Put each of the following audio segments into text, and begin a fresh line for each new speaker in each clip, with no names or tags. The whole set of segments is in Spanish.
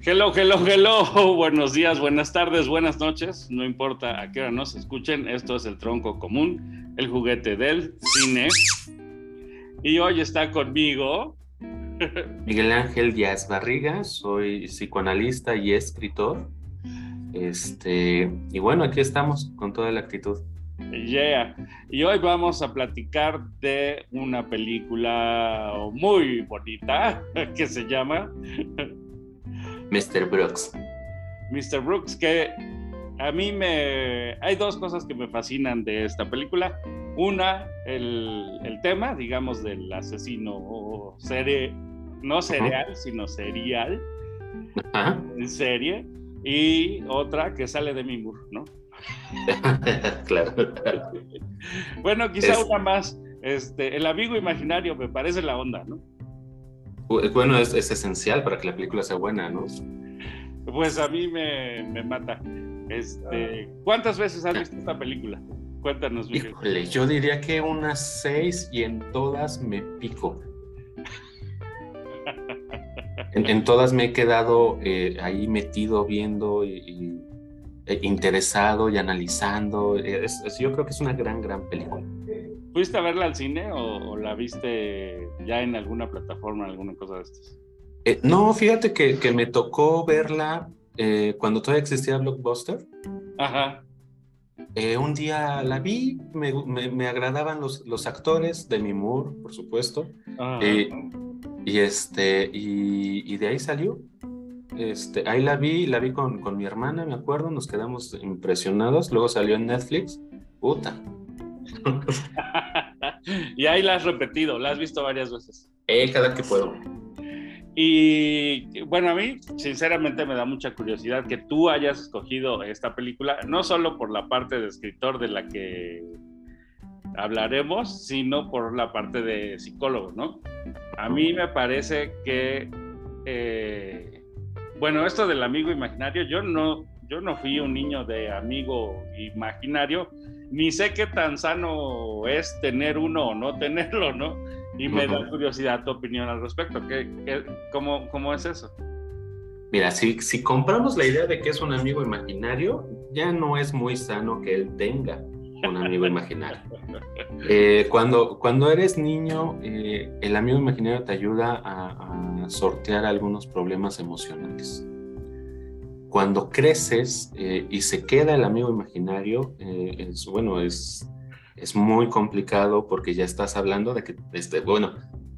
Hello, hello, hello. Buenos días, buenas tardes, buenas noches. No importa a qué hora nos escuchen, esto es el tronco común, el juguete del cine. Y hoy está conmigo.
Miguel Ángel Díaz Barriga, soy psicoanalista y escritor. Este, y bueno, aquí estamos con toda la actitud.
Yeah. Y hoy vamos a platicar de una película muy bonita que se llama
Mr. Brooks.
Mr. Brooks, que a mí me... Hay dos cosas que me fascinan de esta película. Una, el, el tema, digamos, del asesino serie, no serial, sino serial, en serie. Y otra que sale de Mimur, ¿no?
claro.
bueno, quizá una más. Este, el amigo imaginario me parece la onda, ¿no?
Bueno, es, esencial para que la película sea buena, ¿no?
Pues a mí me, mata. Este, ¿Cuántas veces has visto esta película? Cuéntanos,
Híjole, yo diría que unas seis y en todas me pico. en, todas me he quedado eh, ahí metido viendo y, e interesado y analizando. yo creo que es una gran, gran película.
¿Fuiste a verla al cine o, la viste ya en alguna plataforma, alguna cosa de estas?
Eh, no, fíjate que, que, me tocó verla eh, cuando todavía existía Blockbuster.
Ajá.
Eh, un día la vi, me, me, agradaban los, los, actores, Demi Moore, por supuesto. y, este, y, y, de ahí salió. Este, ahí la vi, la vi con, con mi hermana, me acuerdo, nos quedamos impresionados. Luego salió en Netflix. Puta,
y ahí la has repetido, la has visto varias veces.
Eh, cada que puedo.
Y bueno, a mí sinceramente me da mucha curiosidad que tú hayas escogido esta película, no solo por la parte de escritor de la que hablaremos, sino por la parte de psicólogo, ¿no? A mí me parece que, eh, bueno, esto del amigo imaginario, yo no, yo no fui un niño de amigo imaginario, ni sé qué tan sano es tener uno o no tenerlo, ¿no? Y me da curiosidad tu opinión al respecto. ¿Qué, cómo, cómo, es eso?
Mira, si, si compramos la idea de que es un amigo imaginario, ya no es muy sano que él tenga un amigo imaginario. Eh, cuando, cuando eres niño, eh, el amigo imaginario te ayuda a, a sortear algunos problemas emocionales cuando creces eh, y se queda el amigo imaginario, eh, es, bueno, es, es muy complicado porque ya estás hablando de que, este, bueno,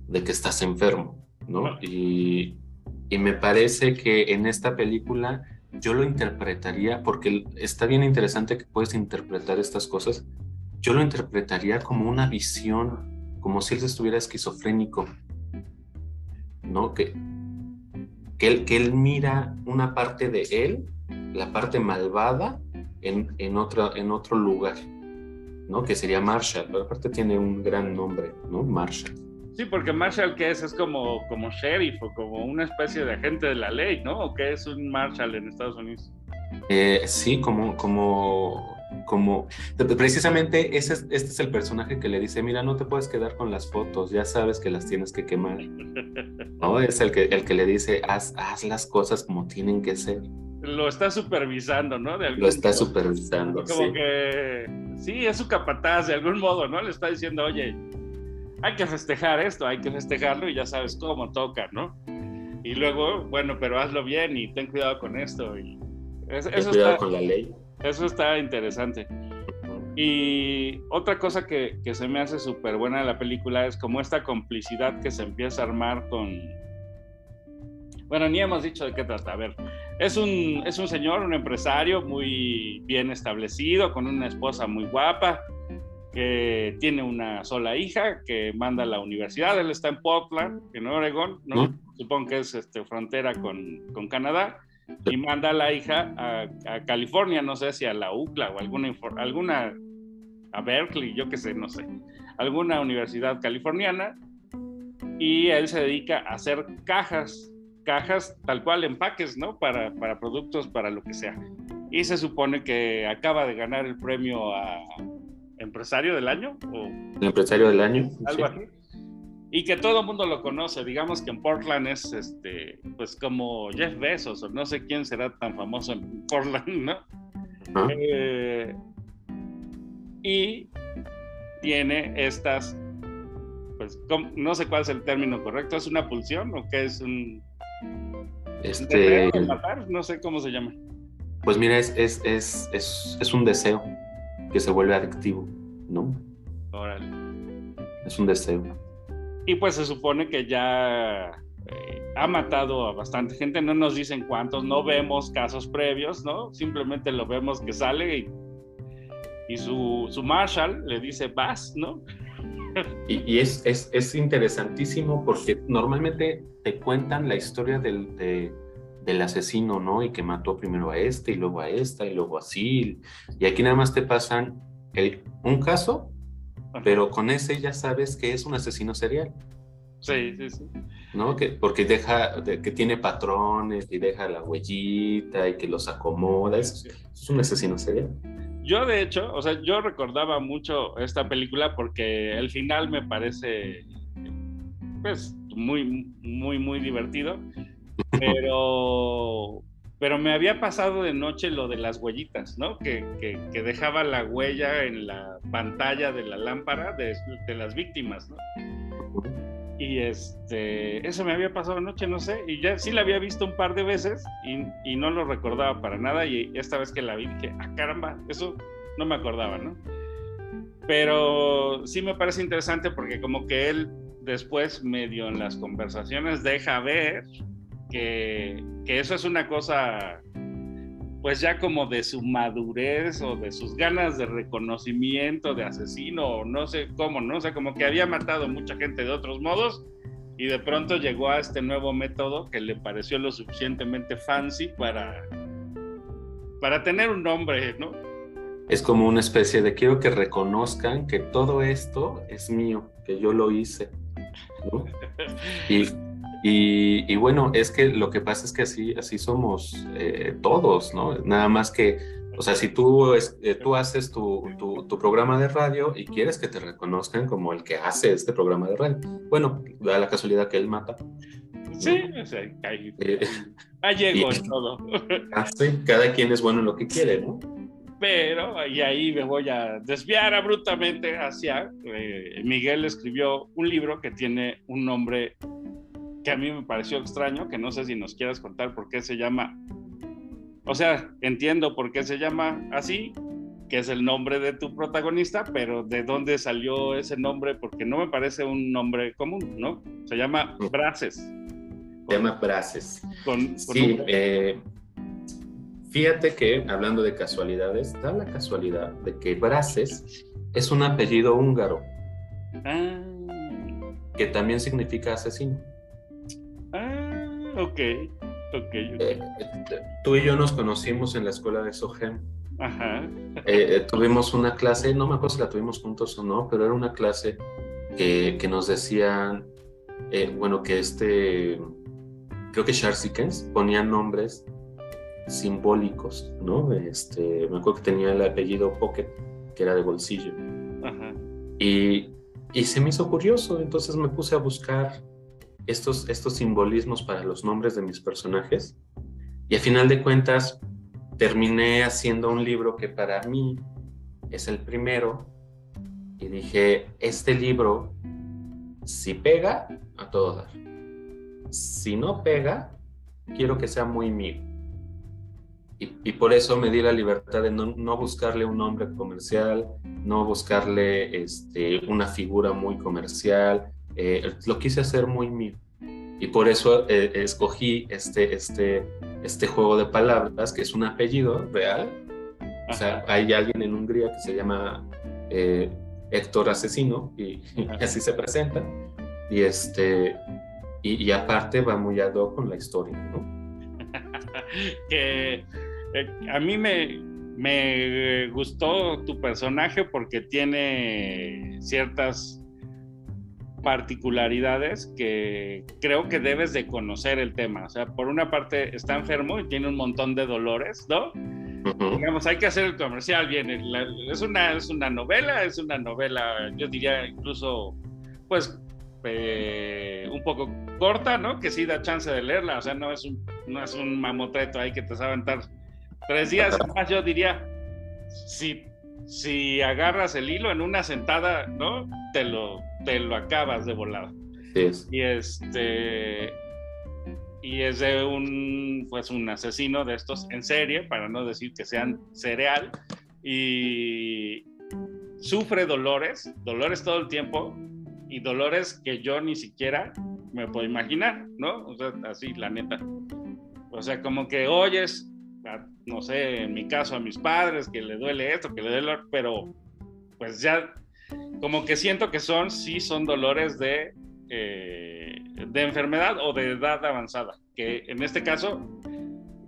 de que estás enfermo, ¿no? Y, y me parece que en esta película yo lo interpretaría, porque está bien interesante que puedes interpretar estas cosas, yo lo interpretaría como una visión, como si él estuviera esquizofrénico, ¿no? Que, que él, que él mira una parte de él, la parte malvada, en, en, otro, en otro lugar, ¿no? Que sería Marshall, pero aparte tiene un gran nombre, ¿no? Marshall.
Sí, porque Marshall, ¿qué es? Es como, como sheriff o como una especie de agente de la ley, ¿no? ¿O qué es un Marshall en Estados Unidos?
Eh, sí, como, como como precisamente ese este es el personaje que le dice, mira, no te puedes quedar con las fotos, ya sabes que las tienes que quemar. ¿No? Es el que, el que le dice, haz, haz las cosas como tienen que ser.
Lo está supervisando, ¿no?
Lo está supervisando.
Como que, sí, es su capataz de algún modo, ¿no? Le está diciendo, oye, hay que festejar esto, hay que festejarlo y ya sabes cómo toca, ¿no? Y luego, bueno, pero hazlo bien y ten cuidado con esto. Y
eso cuidado con la ley
eso está interesante. Y otra cosa que, que se me hace súper buena de la película es como esta complicidad que se empieza a armar con... Bueno, ni hemos dicho de qué trata. A ver, es un, es un señor, un empresario muy bien establecido, con una esposa muy guapa, que tiene una sola hija, que manda a la universidad. Él está en Portland, en Oregon, ¿no? Supongo que es este, frontera con, con Canadá y manda a la hija a, California, no sé si a la UCLA o alguna, alguna a Berkeley, yo qué sé, no sé, alguna universidad californiana, y él se dedica a hacer cajas, cajas tal cual, empaques, ¿no? Para, para productos, para lo que sea. Y se supone que acaba de ganar el premio a empresario del año, o
empresario del año.
Algo así. Y que todo el mundo lo conoce. Digamos que en Portland es este, pues como Jeff Bezos, o no sé quién será tan famoso en Portland, ¿no? Eh, y tiene estas, pues no sé cuál es el término correcto, ¿es una pulsión o qué es un...
Este...
matar? No sé cómo se llama.
Pues mira, es, es, es, es, un deseo que se vuelve adictivo, ¿no?
Órale.
Es un deseo.
Y pues se supone que ya eh, ha matado a bastante gente, no nos dicen cuántos, no vemos casos previos, ¿no? Simplemente lo vemos que sale y, y su, su Marshall le dice, vas, ¿no?
Y, es, es, es, interesantísimo porque normalmente te cuentan la historia del, del asesino, ¿no? Y que mató primero a este y luego a esta y luego así. Y aquí nada más te pasan el, un caso, pero con ese ya sabes que es un asesino serial.
Sí, sí, sí.
¿No? Que, porque deja, que tiene patrones y deja la huellita y que los acomoda. Es, es un asesino serial.
Yo, de hecho, o sea, yo recordaba mucho esta película porque el final me parece, pues, muy, muy, muy divertido. Pero, pero me había pasado de noche lo de las huellitas, ¿no? Que, que, dejaba la huella en la pantalla de la lámpara de, las víctimas, ¿no? Y este, eso me había pasado anoche, no sé, y ya sí la había visto un par de veces y, y, no lo recordaba para nada. Y esta vez que la vi dije, ah, caramba, eso no me acordaba, ¿no? Pero sí me parece interesante porque como que él después, medio en las conversaciones, deja ver que, que eso es una cosa pues ya como de su madurez o de sus ganas de reconocimiento de asesino o no sé cómo, ¿no? O sea, como que había matado mucha gente de otros modos y de pronto llegó a este nuevo método que le pareció lo suficientemente fancy para, para tener un nombre, ¿no?
Es como una especie de quiero que reconozcan que todo esto es mío, que yo lo hice. ¿no? Y y, bueno, es que lo que pasa es que así, así somos eh, todos, ¿no? Nada más que, o sea, si tú, eh, tú haces tu, tu, programa de radio y quieres que te reconozcan como el que hace este programa de radio, bueno, da la casualidad que él mata.
Sí, o sea, ahí, eh, llegó todo.
Así, ah, cada quien es bueno en lo que quiere, ¿no?
Pero, y ahí me voy a desviar abruptamente hacia, Miguel escribió un libro que tiene un nombre que a mí me pareció extraño, que no sé si nos quieras contar por qué se llama, o sea, entiendo por qué se llama así, que es el nombre de tu protagonista, pero ¿de dónde salió ese nombre? Porque no me parece un nombre común, ¿no? Se llama Braces.
Se llama Braces. sí, eh, fíjate que, hablando de casualidades, da la casualidad de que Braces es un apellido húngaro. Ah. Que también significa asesino.
Ok, ok.
Eh, tú y yo nos conocimos en la escuela de Sohem.
Ajá.
Eh, eh, tuvimos una clase, no me acuerdo si la tuvimos juntos o no, pero era una clase que, que nos decían, bueno, que este, creo que Charles Dickens ponía nombres simbólicos, ¿no? Este, me acuerdo que tenía el apellido Pocket, que era de bolsillo. Ajá. Y, y se me hizo curioso, entonces me puse a buscar estos, estos simbolismos para los nombres de mis personajes. Y a final de cuentas, terminé haciendo un libro que para mí es el primero. Y dije, este libro, si pega, a todo dar. Si no pega, quiero que sea muy mío. Y, por eso me di la libertad de no, no, buscarle un nombre comercial, no buscarle este, una figura muy comercial, eh, lo quise hacer muy mío. Y por eso eh, escogí este, este, este juego de palabras, que es un apellido real. O sea, hay alguien en Hungría que se llama eh, Héctor Asesino y, así se presenta. Y, este, y, aparte va muy ad con la historia, ¿no?
que a mí me, me gustó tu personaje porque tiene ciertas particularidades que creo que debes de conocer el tema. O sea, por una parte está enfermo y tiene un montón de dolores, ¿no? Digamos, hay que hacer el comercial bien. es, una, es una novela, es una novela, yo diría incluso, pues, eh, un poco corta, ¿no? Que sí da chance de leerla, o sea, no es un, no es un mamotreto ahí que te sabe aventar tres días. Más yo diría, si, si agarras el hilo en una sentada, ¿no? Te lo, te lo acabas de volado. Y este y es de un pues un asesino de estos en serie, para no decir que sean cereal, y sufre dolores, dolores todo el tiempo, y dolores que yo ni siquiera me puedo imaginar, ¿no? O sea, así, la neta. O sea, como que oyes, no sé, en mi caso a mis padres, que le duele esto, que le duele, pero pues ya, como que siento que son, sí, son dolores de eh, de enfermedad o de edad avanzada, que en este caso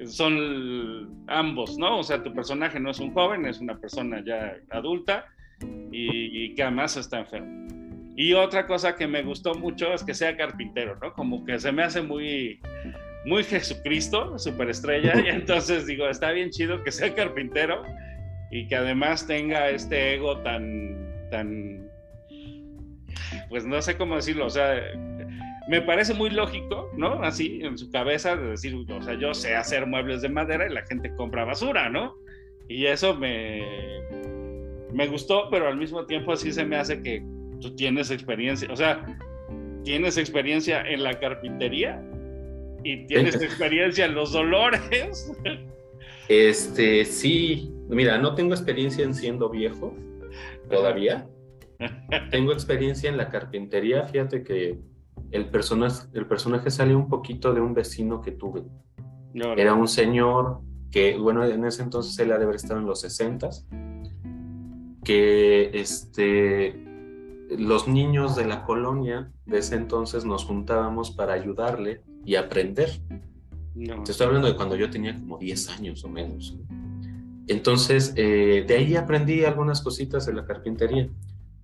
son ambos, ¿no? O sea, tu personaje no es un joven, es una persona ya adulta y, que además está enfermo. Y otra cosa que me gustó mucho es que sea carpintero, ¿no? Como que se me hace muy, muy Jesucristo, superestrella, y entonces digo, está bien chido que sea carpintero y que además tenga este ego tan, tan pues no sé cómo decirlo, o sea, me parece muy lógico, ¿no? Así en su cabeza de decir, o sea, yo sé hacer muebles de madera y la gente compra basura, ¿no? Y eso me, me gustó, pero al mismo tiempo así se me hace que tú tienes experiencia, o sea, tienes experiencia en la carpintería y tienes experiencia en los dolores.
Este, sí, mira, no tengo experiencia en siendo viejo todavía, tengo experiencia en la carpintería. Fíjate que el personaje, el personaje sale un poquito de un vecino que tuve. Era un señor que, bueno, en ese entonces él ha de haber estado en los 60 que este, los niños de la colonia de ese entonces nos juntábamos para ayudarle y aprender. Te estoy hablando de cuando yo tenía como 10 años o menos. Entonces, eh, de ahí aprendí algunas cositas de la carpintería.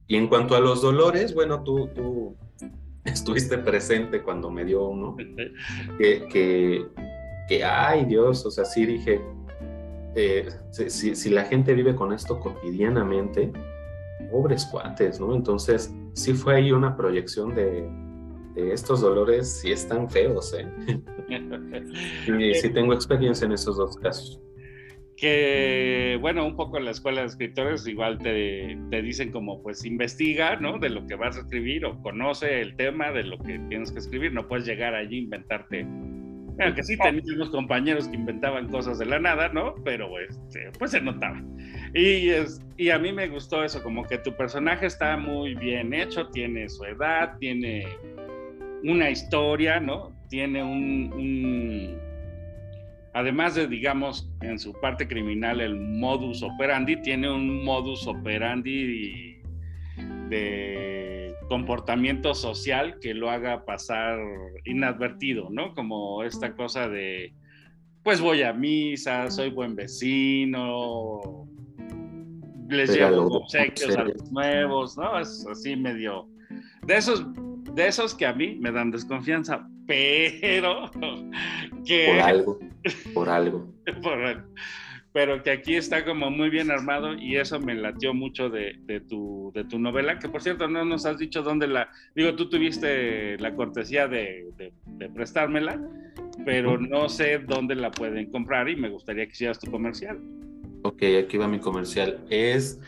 Y en cuanto a los dolores, bueno, tú, tú estuviste presente cuando me dio uno, que, que, que ay Dios, o sea, sí dije, eh, si, si, la gente vive con esto cotidianamente, pobres cuates, ¿no? Entonces, sí fue ahí una proyección de, de estos dolores, sí están feos, ¿eh? y sí tengo experiencia en esos dos casos
que, bueno, un poco en la escuela de escritores igual te, te, dicen como, pues, investiga, ¿no? De lo que vas a escribir o conoce el tema de lo que tienes que escribir. No puedes llegar allí inventarte. Bueno, que sí tenías unos compañeros que inventaban cosas de la nada, ¿no? Pero, este, pues, se notaba. Y, es, y a mí me gustó eso, como que tu personaje está muy bien hecho, tiene su edad, tiene una historia, ¿no? Tiene un además de, digamos, en su parte criminal, el modus operandi, tiene un modus operandi de comportamiento social que lo haga pasar inadvertido, ¿no? Como esta cosa de, pues voy a misa, soy buen vecino, les llevo obsequios a los nuevos, ¿no? Es así medio... De esos, de esos que a mí me dan desconfianza, pero que...
Por algo, por algo.
Pero que aquí está como muy bien armado y eso me latió mucho de, tu, de tu novela, que por cierto no nos has dicho dónde la... Digo, tú tuviste la cortesía de, de prestármela, pero no sé dónde la pueden comprar y me gustaría que hicieras tu comercial.
Ok, aquí va mi comercial. Es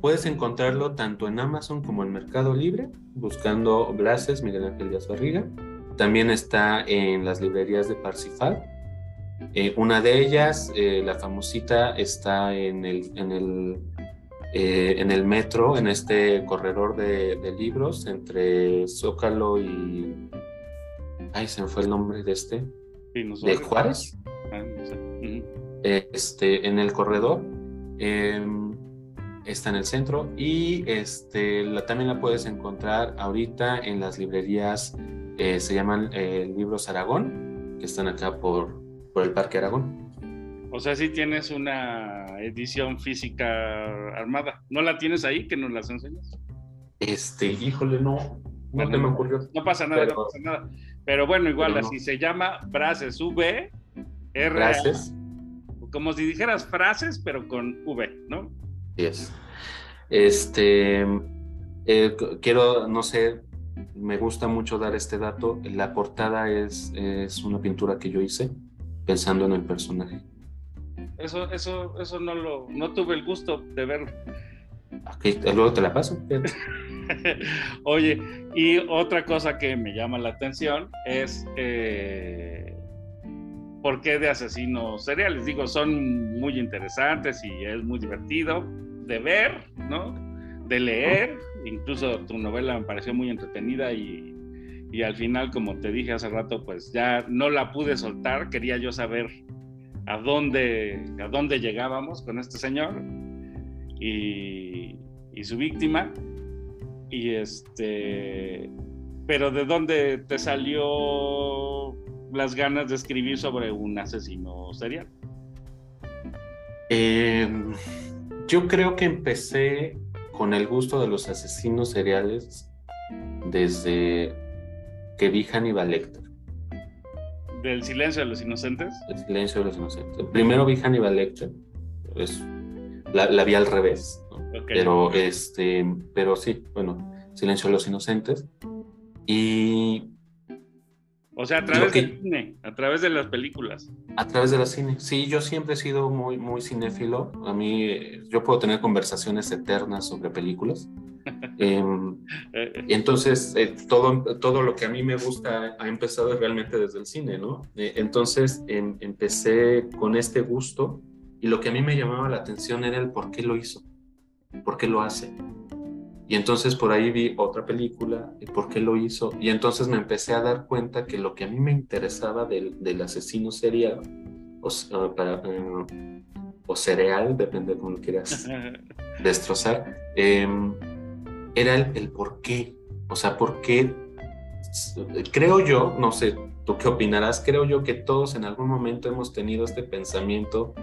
Puedes encontrarlo tanto en Amazon como en Mercado Libre, buscando Blases, Miguel Ángel Díaz Barriga. También está en las librerías de Parsifal. Eh, una de ellas, eh, la famosita, está en el, en el, eh, en el metro, en este corredor de, libros entre Zócalo y... Ay, se me fue el nombre de este. ¿De Juárez? Ah, este, en el corredor. Em, está en el centro y este, la, también la puedes encontrar ahorita en las librerías eh, se llaman eh, Libros Aragón, que están acá por, por el Parque Aragón.
O sea, si tienes una edición física armada. ¿No la tienes ahí que nos las enseñas?
Este, híjole, no. No me ocurrió.
No pasa nada, no pasa nada. Pero bueno, igual así se llama Braces V R Braces. Como si dijeras frases, pero con V, ¿no?
Sí es. Este, eh, quiero, no sé, me gusta mucho dar este dato. La portada es, es una pintura que yo hice pensando en el personaje.
Eso, eso, eso no lo, no tuve el gusto de verlo.
Ok, luego te la paso.
Oye, y otra cosa que me llama la atención es eh, por qué de asesinos seriales. Digo, son muy interesantes y es muy divertido de ver, ¿no? De leer. Incluso tu novela me pareció muy entretenida y, y al final, como te dije hace rato, pues ya no la pude soltar. Quería yo saber a dónde, a dónde llegábamos con este señor y, y su víctima. Y este, pero ¿de dónde te salió las ganas de escribir sobre un asesino serial?
Em, yo creo que empecé con el gusto de los asesinos seriales desde que vi Hannibal Lecter.
¿Del silencio de los inocentes?
El silencio de los inocentes. Primero vi Hannibal Lecter, pues, la, vi al revés, pero, este, pero sí, bueno, silencio de los inocentes. Y
o sea, a través del cine, a través de las películas.
A través de la cine. Sí, yo siempre he sido muy, muy cinéfilo. A mí, yo puedo tener conversaciones eternas sobre películas. Em, y entonces, eh, todo, todo lo que a mí me gusta ha empezado realmente desde el cine, ¿no? Eh, entonces, em, empecé con este gusto y lo que a mí me llamaba la atención era el por qué lo hizo, por qué lo hace. Y entonces por ahí vi otra película, y por qué lo hizo. Y entonces me empecé a dar cuenta que lo que a mí me interesaba del, del asesino serial, o, para, eh, o cereal, depende de cómo lo quieras destrozar, em, era el, el, por qué. O sea, por qué. Creo yo, no sé, tú qué opinarás, creo yo que todos en algún momento hemos tenido este pensamiento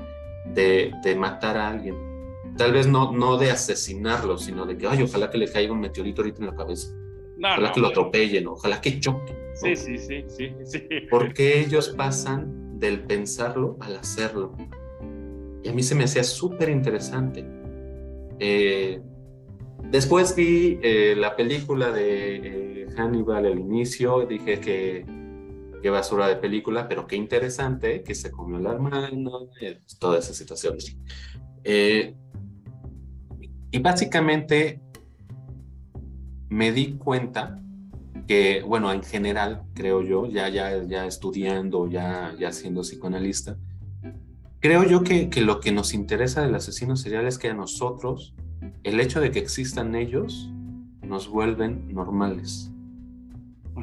de, de matar a alguien Tal vez no, no de asesinarlo, sino de que, ay, ojalá que le caiga un meteorito ahorita en la cabeza. ojalá que lo atropellen, ojalá que choque.
Sí, sí, sí, sí, sí.
Porque ellos pasan del pensarlo al hacerlo. Y a mí se me hacía súper interesante. Eh, después vi eh, la película de eh, Hannibal al inicio, dije que qué basura de película, pero qué interesante que se comió la hermana, toda esa situación. Eh, y básicamente me di cuenta que, bueno, en general, creo yo, ya, ya, ya estudiando, ya, ya siendo psicoanalista, creo yo que, que lo que nos interesa del asesino serial es que a nosotros, el hecho de que existan ellos, nos vuelven normales.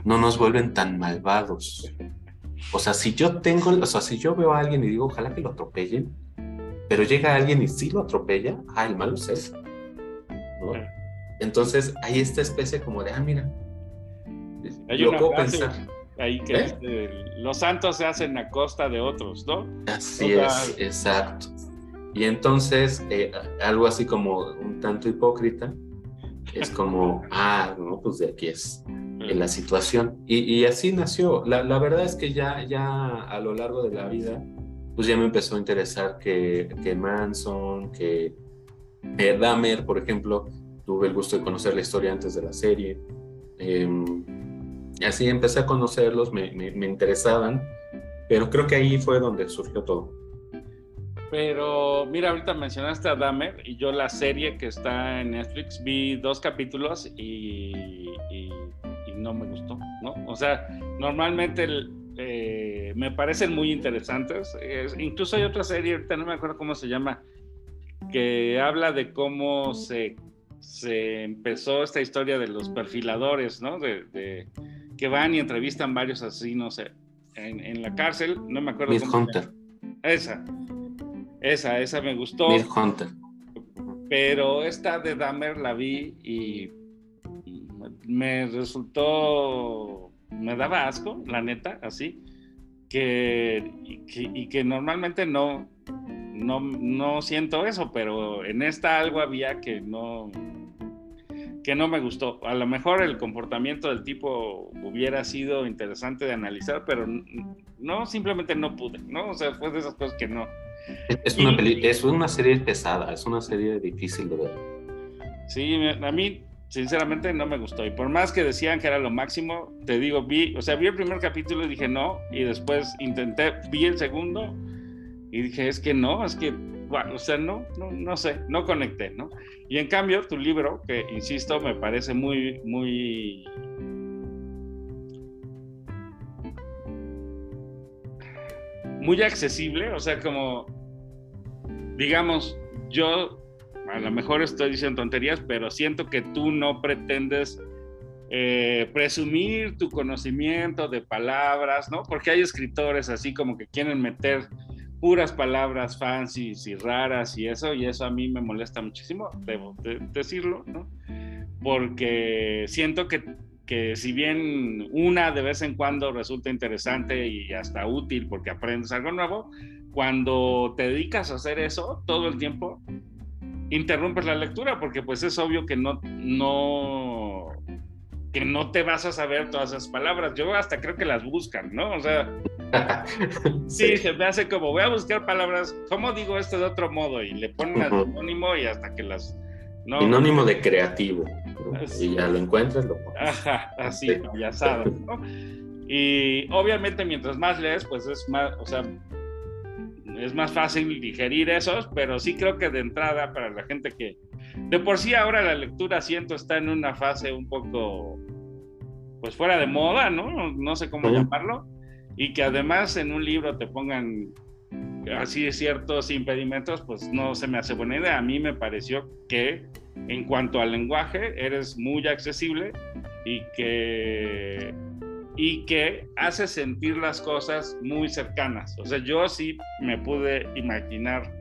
No nos vuelven tan malvados. O sea, si yo tengo, o sea, si yo veo a alguien y digo, ojalá que lo atropellen, pero llega alguien y sí lo atropella, ah, el malo es. Entonces hay esta especie como de, ah, mira,
hay lo puedo pensar. Ahí que ¿Eh? los santos se hacen a costa de otros, ¿no?
Así es, exacto. Y entonces, eh, algo así como un tanto hipócrita, es como, ah, no, pues de aquí es en la situación. Y, así nació. La, la, verdad es que ya, ya a lo largo de la vida, pues ya me empezó a interesar que, que Manson, que eh, por ejemplo, tuve el gusto de conocer la historia antes de la serie. Y así empecé a conocerlos, me, me, interesaban, pero creo que ahí fue donde surgió todo.
Pero mira, ahorita mencionaste a Dahmer y yo la serie que está en Netflix vi dos capítulos y, y, no me gustó, ¿no? O sea, normalmente eh, me parecen muy interesantes. incluso hay otra serie, ahorita no me acuerdo cómo se llama, que habla de cómo se, se empezó esta historia de los perfiladores, ¿no? De, que van y entrevistan varios asesinos en, en la cárcel. No me acuerdo.
Miss Hunter.
Esa, esa, esa me gustó.
Miss Hunter.
Pero esta de Dahmer la vi y me resultó, me daba asco, la neta, así, que, y que normalmente no, no, no siento eso, pero en esta algo había que no, que no me gustó. A lo mejor el comportamiento del tipo hubiera sido interesante de analizar, pero no, simplemente no pude, ¿no? O sea, fue de esas cosas que no.
Es una, es una serie pesada, es una serie difícil de ver.
Sí, a mí sinceramente no me gustó. Y por más que decían que era lo máximo, te digo, vi, o sea, vi el primer capítulo y dije no, y después intenté, vi el segundo y dije, es que no, es que, bueno, o sea, no, no, no sé, no conecté, ¿no? Y en cambio, tu libro, que insisto, me parece muy, muy... Muy accesible, o sea, como, digamos, yo a lo mejor estoy diciendo tonterías, pero siento que tú no pretendes eh, presumir tu conocimiento de palabras, ¿no? Porque hay escritores así como que quieren meter puras palabras fancies y raras y eso, y eso a mí me molesta muchísimo, debo decirlo, ¿no? Porque siento que, que si bien una de vez en cuando resulta interesante y hasta útil porque aprendes algo nuevo, cuando te dedicas a hacer eso todo el tiempo, interrumpes la lectura porque pues es obvio que no, no, que no te vas a saber todas esas palabras. Yo hasta creo que las buscan, ¿no? O sea, sí. se me hace como voy a buscar palabras, ¿cómo digo esto de otro modo? Y le ponen uh sinónimo y hasta que las...
No, sinónimo de creativo. Y ya lo encuentras, lo pones.
Ajá, así, ya sabes, ¿no? Y obviamente mientras más lees, pues es más, o sea, es más fácil digerir esos, pero sí creo que de entrada para la gente que de por sí ahora la lectura siento está en una fase un poco pues fuera de moda, ¿no? No sé cómo llamarlo, y que además en un libro te pongan así ciertos impedimentos, pues no se me hace buena idea. A mí me pareció que en cuanto al lenguaje eres muy accesible y que y que hace sentir las cosas muy cercanas. O sea, yo sí me pude imaginar,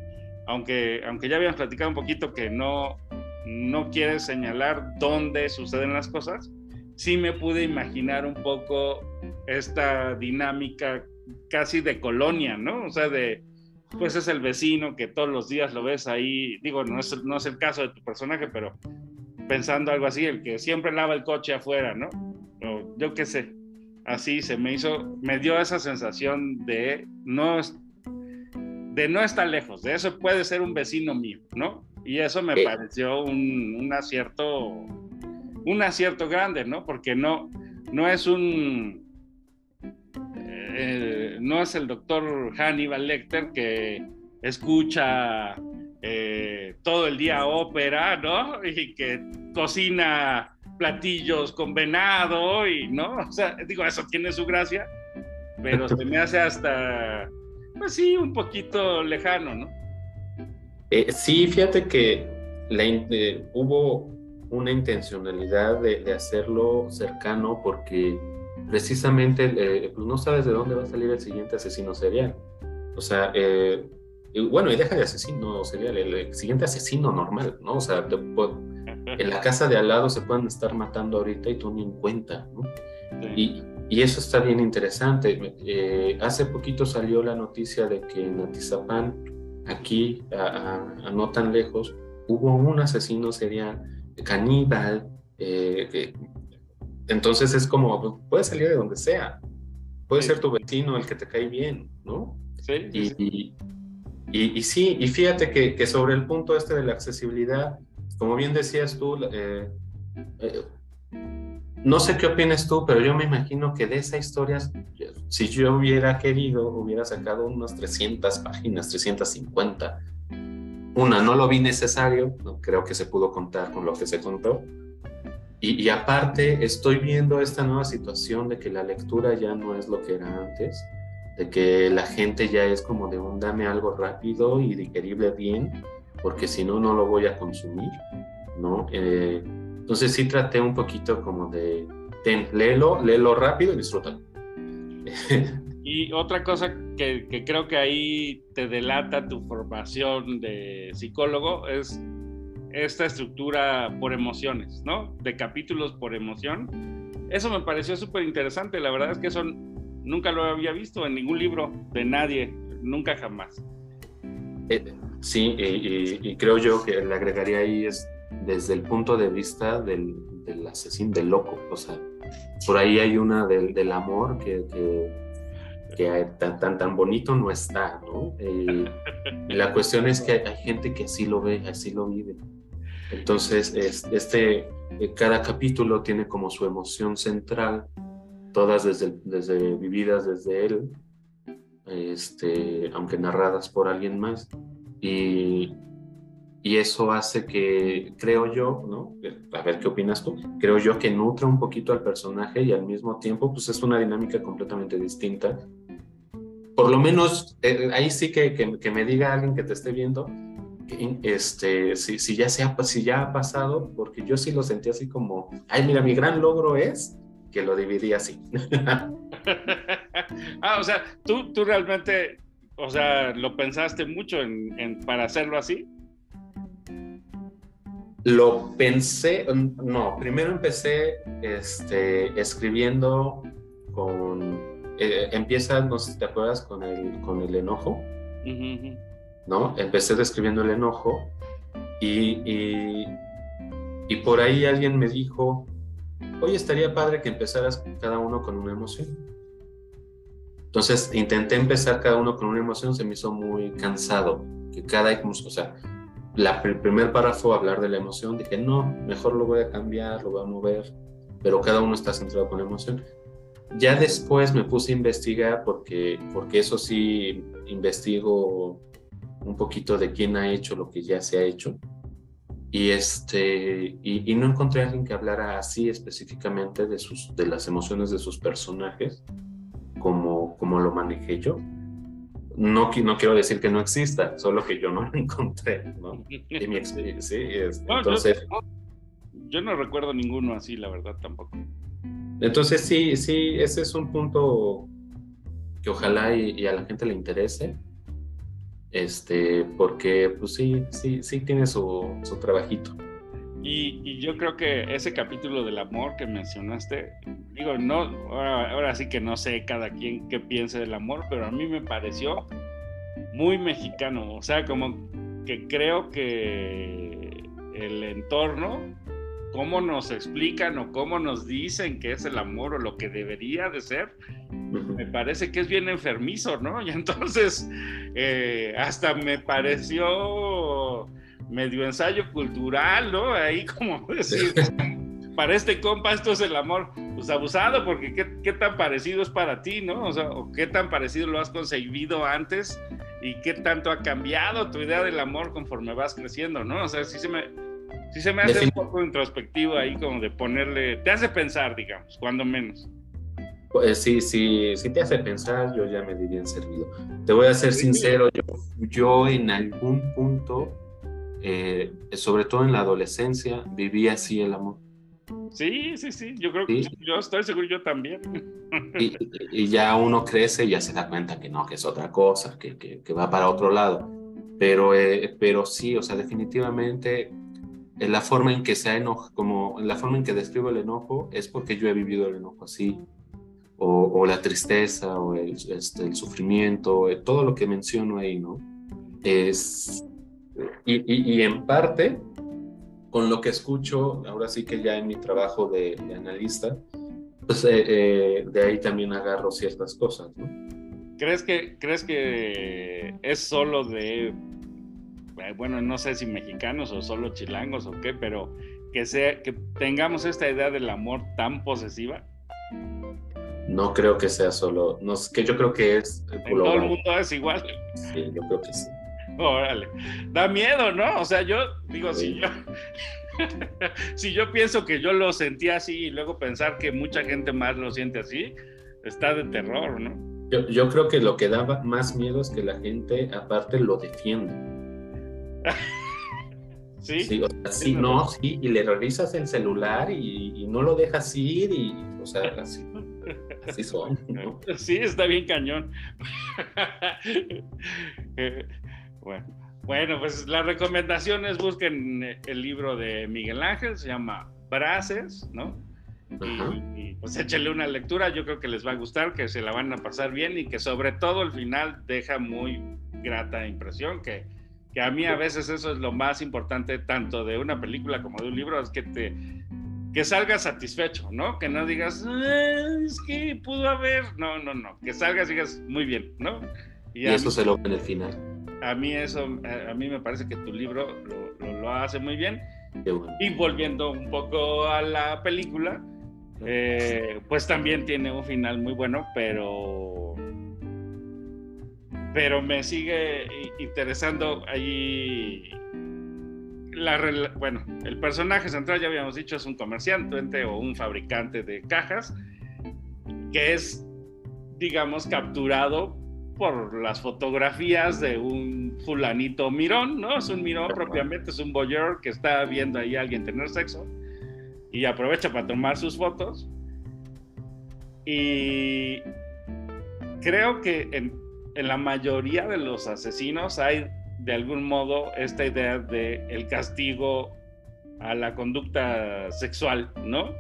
aunque, aunque ya habíamos platicado un poquito que no, no quiere señalar dónde suceden las cosas, sí me pude imaginar un poco esta dinámica casi de colonia, ¿no? O sea, de, pues es el vecino que todos los días lo ves ahí, digo, no es, no es el caso de tu personaje, pero pensando algo así, el que siempre lava el coche afuera, ¿no? O yo qué sé, así se me hizo, me dio esa sensación de no, de no estar lejos, de eso puede ser un vecino mío, ¿no? Y eso me pareció un, acierto, un acierto grande, ¿no? Porque no, no es un, eh, no es el doctor Hannibal Lecter que escucha eh, todo el día ópera, ¿no? Y que cocina platillos con venado y, ¿no? O sea, digo, eso tiene su gracia, pero se me hace hasta, pues sí, un poquito lejano, ¿no?
Eh, sí, fíjate que la, hubo una intencionalidad de, hacerlo cercano porque precisamente eh, pues no sabes de dónde va a salir el siguiente asesino serial. O sea, bueno, y deja de asesino serial, el, siguiente asesino normal, ¿no? O sea, te, en la casa de al lado se pueden estar matando ahorita y tú ni en cuenta, ¿no? Y, y, eso está bien interesante. Eh, hace poquito salió la noticia de que en Atizapán, aquí, a, no tan lejos, hubo un asesino serial, caníbal. Eh, entonces es como, pues, puede salir de donde sea. Puede ser tu vecino el que te cae bien, ¿no?
Sí.
Y, y, y, sí, y fíjate que, que, sobre el punto este de la accesibilidad, como bien decías tú, eh, eh, no sé qué opinas tú, pero yo me imagino que de esa historia, si yo hubiera querido, hubiera sacado unas 300 páginas, 350. Una, no lo vi necesario, no creo que se pudo contar con lo que se contó. Y, aparte, estoy viendo esta nueva situación de que la lectura ya no es lo que era antes, de que la gente ya es como de un dame algo rápido y digerible bien porque si no, no lo voy a consumir, ¿no? Eh, entonces sí traté un poquito como de, ten, léelo, léelo rápido y disfrútalo.
Y otra cosa que, que, creo que ahí te delata tu formación de psicólogo es esta estructura por emociones, ¿no? De capítulos por emoción. Eso me pareció súper interesante. La verdad es que eso nunca lo había visto en ningún libro de nadie, nunca jamás.
Eh, Sí, y, creo yo que le agregaría ahí es desde el punto de vista del, asesino, del loco. O sea, por ahí hay una del, amor que, que, tan, tan, tan, bonito no está, ¿no? y la cuestión es que hay, gente que así lo ve, así lo vive. Entonces, este, eh, cada capítulo tiene como su emoción central, todas desde, desde vividas desde él, este, aunque narradas por alguien más. Y, y eso hace que, creo yo, ¿no? A ver qué opinas tú, creo yo que nutre un poquito al personaje y al mismo tiempo, pues es una dinámica completamente distinta. Por lo menos, eh, ahí sí que, que, me diga alguien que te esté viendo, este, si, si, ya se ha, si ya ha pasado, porque yo sí lo sentí así como, ay, mira, mi gran logro es que lo dividí así.
ah, o sea, tú, tú realmente, o sea, lo pensaste mucho en, en, para hacerlo así.
Lo pensé, no, primero empecé este, escribiendo con, eh, empieza, no sé si te acuerdas, con el, con el enojo, ¿no? Empecé describiendo el enojo y, y, y por ahí alguien me dijo, Hoy estaría padre que empezaras cada uno con una emoción. Entonces intenté empezar cada uno con una emoción, se me hizo muy cansado, que cada, o sea, la, el primer párrafo hablar de la emoción, dije, no, mejor lo voy a cambiar, lo voy a mover, pero cada uno está centrado con la emoción. Ya después me puse a investigar porque, porque eso sí, investigo un poquito de quién ha hecho lo que ya se ha hecho y, este, y, no encontré a alguien que hablara así específicamente de, sus, de las emociones de sus personajes como, como lo manejé yo. No, no quiero decir que no exista, solo que yo no lo encontré. ¿no? Y mi experiencia, sí, entonces...
Yo, no recuerdo ninguno así, la verdad, tampoco.
Entonces sí, sí, ese es un punto que ojalá y a la gente le interese este, porque pues sí, sí, sí tiene su, su trabajito.
Y, yo creo que ese capítulo del amor que mencionaste, digo, no, ahora, sí que no sé cada quien qué piense del amor, pero a mí me pareció muy mexicano, o sea, como que creo que el entorno, cómo nos explican o cómo nos dicen que es el amor o lo que debería de ser, me parece que es bien enfermizo, ¿no? Y entonces eh, hasta me pareció medio ensayo cultural, ¿no? Ahí como decir, para este compa esto es el amor, pues abusado, porque ¿qué, tan parecido es para ti, ¿no? O sea, o qué tan parecido lo has conseguido antes y qué tanto ha cambiado tu idea del amor conforme vas creciendo, ¿no? O sea, sí se me, sí se me hace un poco introspectivo ahí como de ponerle, te hace pensar, digamos, cuando menos.
Pues sí, sí, sí te hace pensar, yo ya me diría en servido. Te voy a ser sincero, yo, yo en algún punto, eh, sobre todo en la adolescencia, viví así el amor.
Sí, sí, sí, yo creo que yo estoy seguro, yo también.
Y, ya uno crece y ya se da cuenta que no, que es otra cosa, que, que, va para otro lado. Pero, eh, pero sí, o sea, definitivamente en la forma en que se enoja, como en la forma en que describo el enojo, es porque yo he vivido el enojo así o, la tristeza o el, este, el sufrimiento, eh, todo lo que menciono ahí, ¿no? Es, y, y, en parte, con lo que escucho, ahora sí que ya en mi trabajo de, analista, pues eh, eh, de ahí también agarro ciertas cosas, ¿no?
¿Crees que, ¿Crees que es solo de, bueno, no sé si mexicanos o solo chilangos o qué, pero que, sea, que tengamos esta idea del amor tan posesiva?
No creo que sea solo, no, que yo creo que es
todo el mundo es igual.
Sí, yo creo que sí.
Órale. Da miedo, ¿no? O sea, yo digo, si yo si yo pienso que yo lo sentí así y luego pensar que mucha gente más lo siente así, está de terror, ¿no?
Yo, yo creo que lo que da más miedo es que la gente aparte lo defiende.
¿Sí?
Sí, o sea, sí, no, sí, y le revisas el celular y, y, no lo dejas ir y, o sea, así. Así son.
Sí, está bien cañón. bueno. bueno, pues las recomendaciones busquen el libro de Miguel Ángel, se llama Braces, ¿no? Y, pues échenle una lectura, yo creo que les va a gustar, que se la van a pasar bien y que sobre todo el final deja muy grata impresión, que, que a mí a veces eso es lo más importante tanto de una película como de un libro, es que te, que salgas satisfecho, ¿no? Que no digas, es que pudo haber, no, no, no, que salgas y digas, muy bien, ¿no?
Y, eso se lo en el final.
A mí eso, a, mí me parece que tu libro lo, lo, hace muy bien Y volviendo un poco a la película, eh, pues también tiene un final muy bueno, pero pero me sigue interesando ahí la, bueno, el personaje central ya habíamos dicho es un comerciante o un fabricante de cajas que es digamos capturado por las fotografías de un fulanito mirón, ¿no? Es un mirón propiamente, es un voyeur que está viendo ahí a alguien tener sexo y aprovecha para tomar sus fotos. Y creo que en, en la mayoría de los asesinos hay de algún modo esta idea de el castigo a la conducta sexual, ¿no?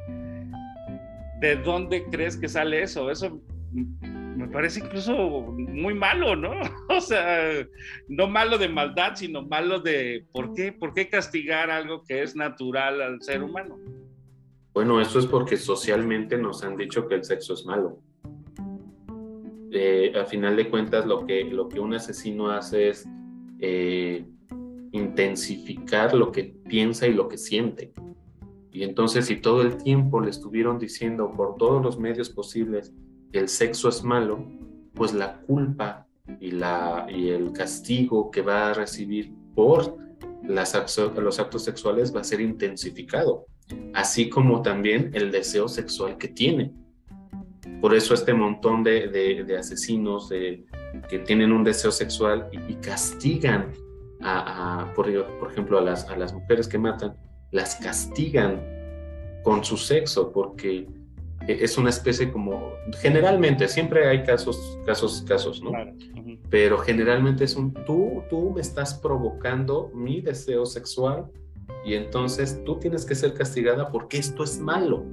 ¿De dónde crees que sale eso? Eso me parece incluso muy malo, ¿no? O sea, no malo de maldad, sino malo de ¿por qué? ¿Por qué castigar algo que es natural al ser humano?
Bueno, eso es porque socialmente nos han dicho que el sexo es malo. Eh, a final de cuentas, lo que, un asesino hace es eh, intensificar lo que piensa y lo que siente. Y entonces, si todo el tiempo le estuvieron diciendo por todos los medios posibles que el sexo es malo, pues la culpa y, el castigo que va a recibir por los actos sexuales va a ser intensificado, así como también el deseo sexual que tiene. Por eso este montón de, de, asesinos que tienen un deseo sexual y, castigan, a, por, por, ejemplo, a las, a las mujeres que matan, las castigan con su sexo porque es una especie como, generalmente, siempre hay casos, casos, casos, ¿no? Pero generalmente es un, tú, tú me estás provocando mi deseo sexual y entonces tú tienes que ser castigada porque esto es malo.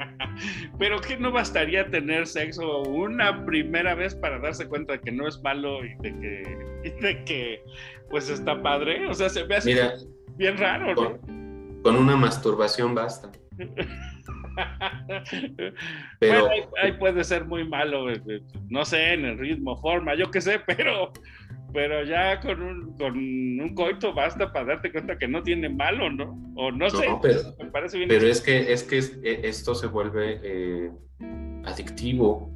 Pero que no bastaría tener sexo una primera vez para darse cuenta de que no es malo y de que, de que pues está padre. O sea, se ve así bien raro,
¿no? Con, una masturbación basta.
pero ahí, puede ser muy malo, eh, eh, no sé, en el ritmo, forma, yo qué sé, pero pero ya con un, con un coito basta para darte cuenta que no tiene malo, ¿no? O no, sé,
pero, me parece bien. Pero es que, es que e, esto se vuelve eh, adictivo,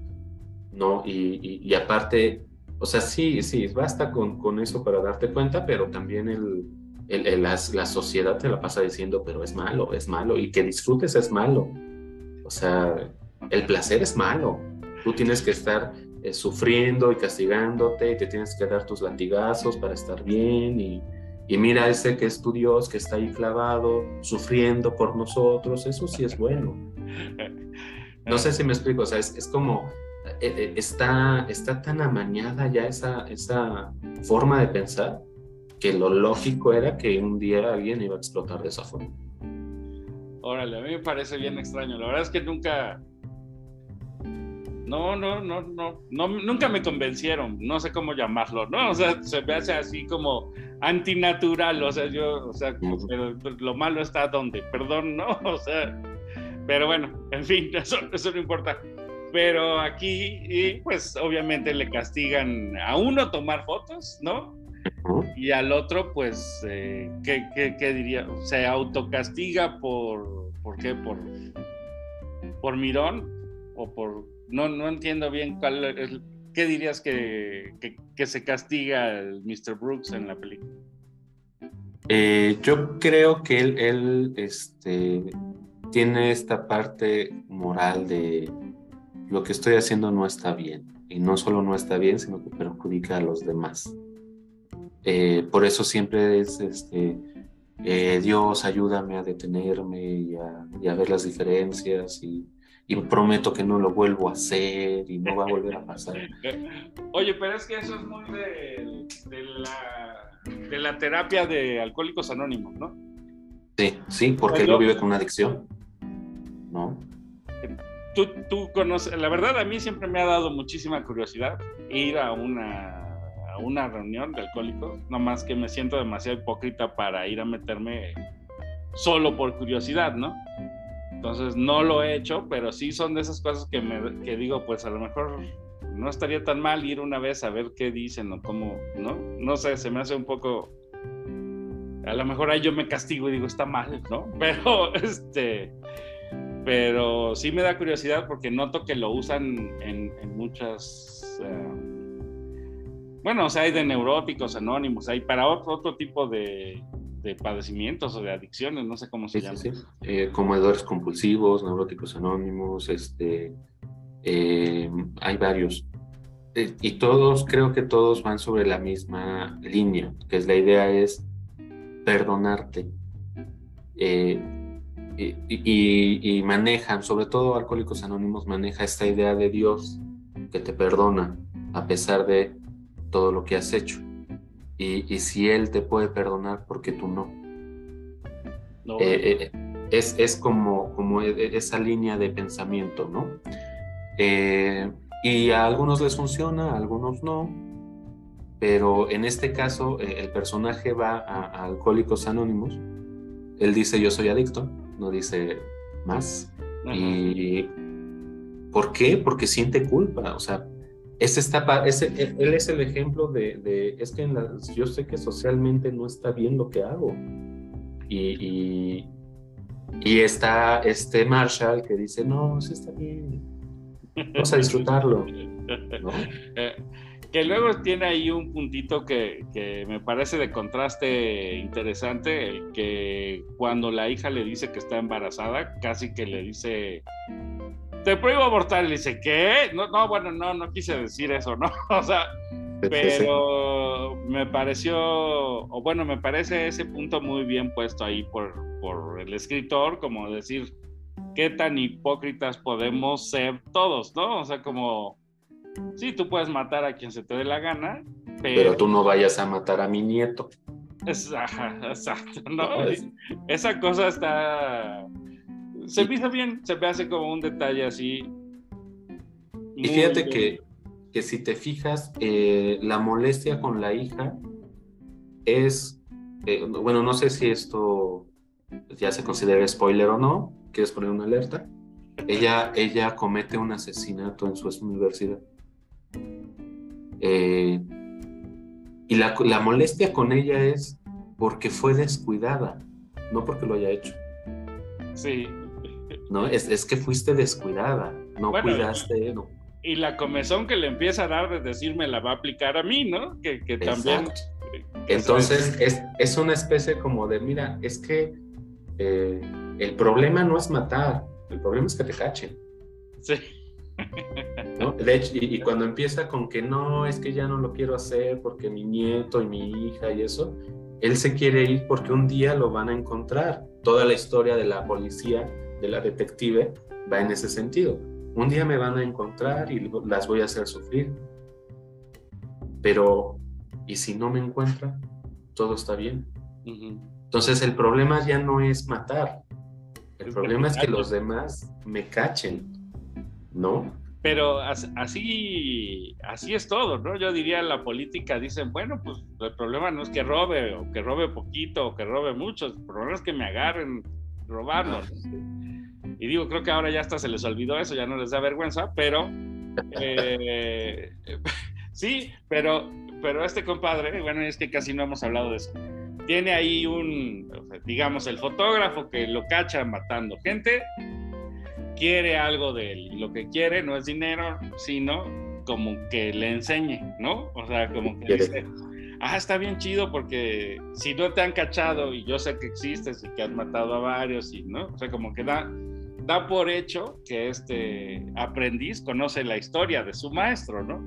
¿no? Y, y, aparte, o sea, sí, sí, basta con, con eso para darte cuenta, pero también el, el, la, la, sociedad te la pasa diciendo, pero es malo, es malo, y que disfrutes es malo. O sea, el placer es malo. Tú tienes que estar eh, sufriendo y castigándote y te tienes que dar tus latigazos para estar bien y, y, mira ese que es tu Dios que está ahí clavado, sufriendo por nosotros, eso sí es bueno. No sé si me explico, o sea, es, es como, eh, eh, está, está tan amañada ya esa, esa forma de pensar que lo lógico era que un día alguien iba a explotar de esa forma.
Órale, a mí me parece bien extraño. La verdad es que nunca, no, no, no, no, no, nunca me convencieron, no sé cómo llamarlo, ¿no? O sea, se me hace así como antinatural, o sea, yo, o sea, pero lo malo está donde, perdón, ¿no? O sea, pero bueno, en fin, eso, eso no importa. Pero aquí, y pues obviamente le castigan a uno tomar fotos, ¿no? Y al otro, pues, eh, ¿qué, qué, qué, diría? Se autocastiga por, ¿por qué? Por, por mirón o por no, no entiendo bien qué dirías que, que, se castiga el Mr. Brooks en la película.
Eh, yo creo que él, él este, tiene esta parte moral de lo que estoy haciendo no está bien. Y no solo no está bien, sino que perjudica a los demás. Eh, por eso siempre es este, eh, Dios, ayúdame a detenerme y a, y a ver las diferencias y y prometo que no lo vuelvo a hacer y no va a volver a pasar.
Oye, pero es que eso es muy de, la, de la, terapia de alcohólicos anónimos, ¿no?
Sí, sí, porque él lo vive con una adicción, ¿no?
Tú, tú conoces, la verdad a mí siempre me ha dado muchísima curiosidad ir a una, a una reunión de alcohólicos, más que me siento demasiado hipócrita para ir a meterme solo por curiosidad, ¿no? Entonces no lo he hecho, pero sí son de esas cosas que, me, que digo, pues a lo mejor no estaría tan mal ir una vez a ver qué dicen o cómo, ¿no? No sé, se me hace un poco a lo mejor ahí yo me castigo y digo, está mal, ¿no? Pero, este, pero sí me da curiosidad porque noto que lo usan en, muchas, eh, bueno, o sea, hay de neuróticos anónimos, hay para otro, otro tipo de, padecimientos o de adicciones, no sé cómo se llama. Sí, sí.
Eh, comedores compulsivos, neuróticos anónimos, este, eh, hay varios. Eh, y todos, creo que todos van sobre la misma línea, que es la idea es perdonarte. Eh, y, manejan, sobre todo Alcohólicos Anónimos, maneja esta idea de Dios que te perdona a pesar de todo lo que has hecho. Y, si Él te puede perdonar, porque tú no? Eh, es, es, como, como e, e, esa línea de pensamiento, ¿no? y a algunos les funciona, a algunos no. Pero en este caso, eh, el personaje va a, Alcohólicos Anónimos. Él dice, yo soy adicto, no dice más. ¿Y por qué? Porque siente culpa. O sea, ese está, ese, él es el ejemplo de, es que yo sé que socialmente no está bien lo que hago. Y, y, está este Marshall que dice, no, sí está bien. Vamos a disfrutarlo.
Que luego tiene ahí un puntito que, me parece de contraste interesante, que cuando la hija le dice que está embarazada, casi que le dice, te prohíbo abortar, y le dice, ¿qué? No, no, bueno, no, no quise decir eso, ¿no? O sea, pero me pareció, o bueno, me parece ese punto muy bien puesto ahí por, por el escritor, como decir, qué tan hipócritas podemos ser todos, ¿no? O sea, como Sí, tú puedes matar a quien se te dé la gana,
pero, tú no vayas a matar a mi nieto.
exacto, ¿no? Esa cosa está... Se me bien, se me hace como un detalle así.
Y fíjate que, que, si te fijas, eh, la molestia con la hija es, eh, bueno, no sé si esto ya se considera spoiler o no, ¿quieres poner una alerta? Ella, ella comete un asesinato en su universidad. Eh, y la, molestia con ella es porque fue descuidada, no porque lo haya hecho.
Sí.
No, es, que fuiste descuidada, no cuidaste. No.
Y la comezón que le empieza a dar de decirme la va a aplicar a mí, ¿no? Que, también.
Entonces es, es, una especie como de, mira, es que eh, el problema no es matar, el problema es que te cachen.
Sí.
De hecho, y, cuando empieza con que no, es que ya no lo quiero hacer porque mi nieto y mi hija y eso, él se quiere ir porque un día lo van a encontrar. Toda la historia de la policía, de la detective, va en ese sentido. Un día me van a encontrar y las voy a hacer sufrir. Pero, ¿y si no me encuentran? Todo está bien. Entonces el problema ya no es matar. El problema es que los demás me cachen ¿no?
Pero así, así es todo, ¿no? Yo diría la política, dicen, bueno, pues el problema no es que robe, o que robe poquito, o que robe mucho, el problema es que me agarren robando. Y digo, creo que ahora ya hasta se les olvidó eso, ya no les da vergüenza, pero eh, sí, pero, pero este compadre, bueno, es que casi no hemos hablado de eso. Tiene ahí un, digamos, el fotógrafo que lo cacha matando gente quiere algo de él y lo que quiere no es dinero, sino como que le enseñe, ¿no? O sea, como que dice, ah, está bien chido porque si no te han cachado y yo sé que existes y que has matado a varios y, ¿no? O sea, como que da, da por hecho que este aprendiz conoce la historia de su maestro, ¿no?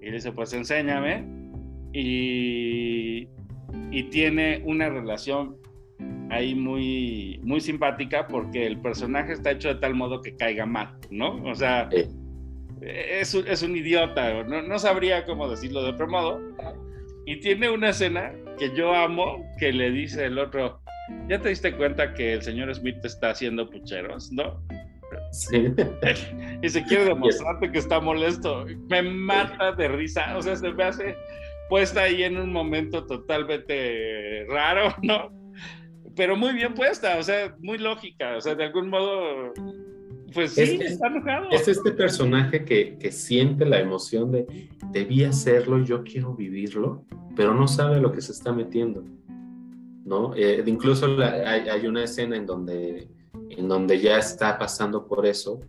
Y dice, pues enséñame. Y, y tiene una relación ahí muy, muy simpática porque el personaje está hecho de tal modo que caiga mal, ¿no? O sea, es, es, un idiota, no, no, sabría cómo decirlo de otro modo. Y tiene una escena que yo amo, que le dice el otro, ¿ya te diste cuenta que el señor Smith está haciendo pucheros, no? Sí. y se quiere demostrarte que está molesto. Me mata de risa, o sea, se me hace puesta ahí en un momento totalmente raro, ¿no? pero muy bien puesta, o sea, muy lógica, o sea, de algún modo, pues sí, está enojado.
Es este personaje que, que, siente la emoción de, debí hacerlo, yo quiero vivirlo, pero no sabe lo que se está metiendo. ¿No? Eh, incluso hay, una escena en donde, en donde ya está pasando por eso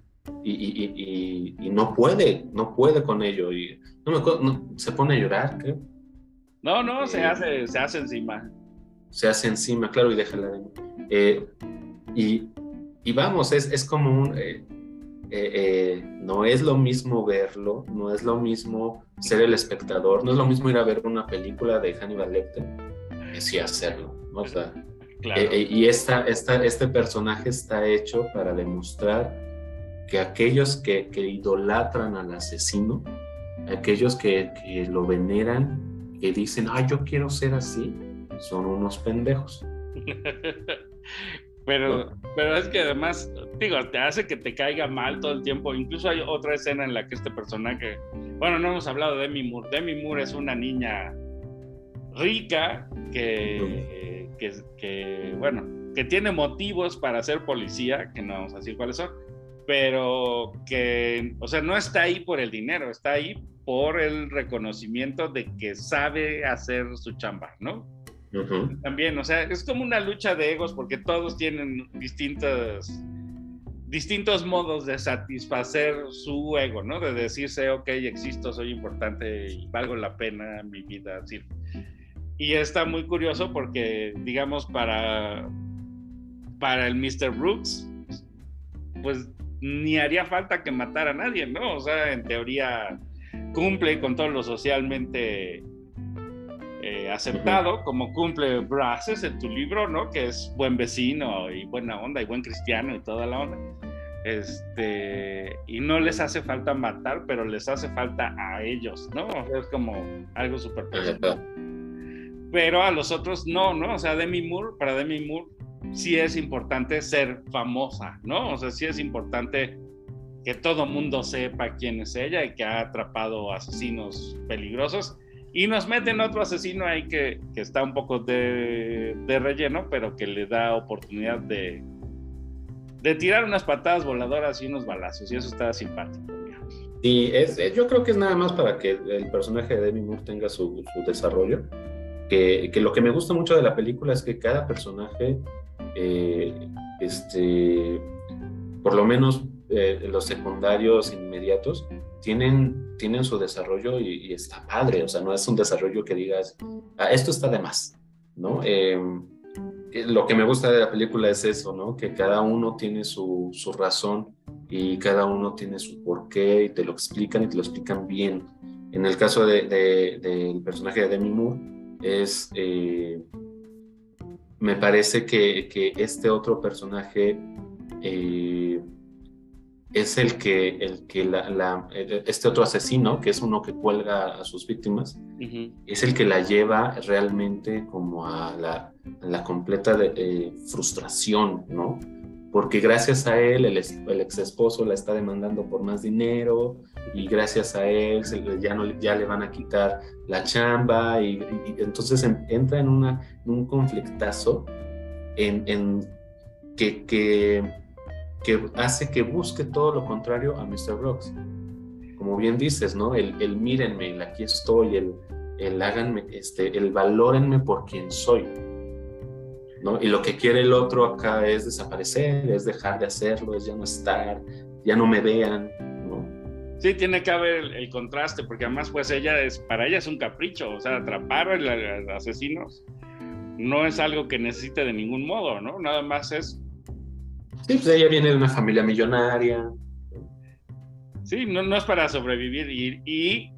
y, no puede, no puede con ello. Y no se pone a llorar, creo.
No, no, se, eh, hace, se hace encima.
Se hace encima, claro, y déjala de... Eh, y, y, vamos, es, es como un... no es lo mismo verlo, no es lo mismo ser el espectador, no es lo mismo ir a ver una película de Hannibal Lecter que sí hacerlo. Eh, eh, y esta, esta, este personaje está hecho para demostrar que aquellos que, idolatran al asesino, aquellos que, lo veneran, que dicen, ah, yo quiero ser así, son unos pendejos.
pero, pero es que además, digo, te hace que te caiga mal todo el tiempo. Incluso hay otra escena en la que este personaje, bueno, no hemos hablado de Demi Moore. Demi Moore es una niña rica que que, bueno, que tiene motivos para ser policía, que no vamos a decir cuáles son, pero que, o sea, no está ahí por el dinero, está ahí por el reconocimiento de que sabe hacer su chamba, ¿no? También, o sea, es como una lucha de egos porque todos tienen distintos, distintos modos de satisfacer su ego, ¿no? De decirse, ok, existo, soy importante y valgo la pena mi vida. Así. Y está muy curioso porque, digamos, para, para el Mr. Brooks, pues ni haría falta que matara a nadie, ¿no? O sea, en teoría cumple con todo lo socialmente eh, aceptado, como cumple Brasses en tu libro, ¿no? Que es buen vecino y buena onda y buen cristiano y toda la onda. Este, y no les hace falta matar, pero les hace falta a ellos, ¿no? Es como algo súper pero a los otros no, ¿no? O sea, Demi Moore, para Demi Moore sí es importante ser famosa, ¿no? O sea, sí es importante que todo mundo sepa quién es ella y que ha atrapado asesinos peligrosos. Y nos meten otro asesino ahí que, que está un poco de, de, relleno, pero que le da oportunidad de, de tirar unas patadas voladoras y unos balazos. Y eso está simpático.
Y es, yo creo que es nada más para que el personaje de Demi Moore tenga su, su desarrollo que, lo que me gusta mucho de la película es que cada personaje, eh, este, por lo menos eh, los secundarios inmediatos, tienen, tienen su desarrollo y, está padre, o sea, no es un desarrollo que digas, ah, esto está de más, ¿no? Em, lo que me gusta de la película es eso, ¿no? Que cada uno tiene su, su razón y cada uno tiene su porqué y te lo explican y te lo explican bien. En el caso del de, personaje de Demi Moore, es, eh, me parece que, este otro personaje eh, es el que, el que la, este otro asesino, que es uno que cuelga a sus víctimas, es el que la lleva realmente como a la, la completa de, eh, frustración, ¿no? Porque gracias a él, el, el ex esposo la está demandando por más dinero, y gracias a él ya, no, ya le van a quitar la chamba y, entonces entra en, una, un conflictazo en, en que, que, que, hace que busque todo lo contrario a Mr. Brooks. Como bien dices, ¿no? El, el mírenme, el aquí estoy, el, el háganme, este, el valórenme por quien soy. ¿No? Y lo que quiere el otro acá es desaparecer, es dejar de hacerlo, es ya no estar, ya no me vean,
Sí, tiene que haber el, contraste, porque además, pues ella es, para ella es un capricho, o sea, atrapar a los asesinos no es algo que necesite de ningún modo, ¿no? Nada más es.
Sí, pues ella viene de una familia millonaria.
Sí, no, no es para sobrevivir. Y, y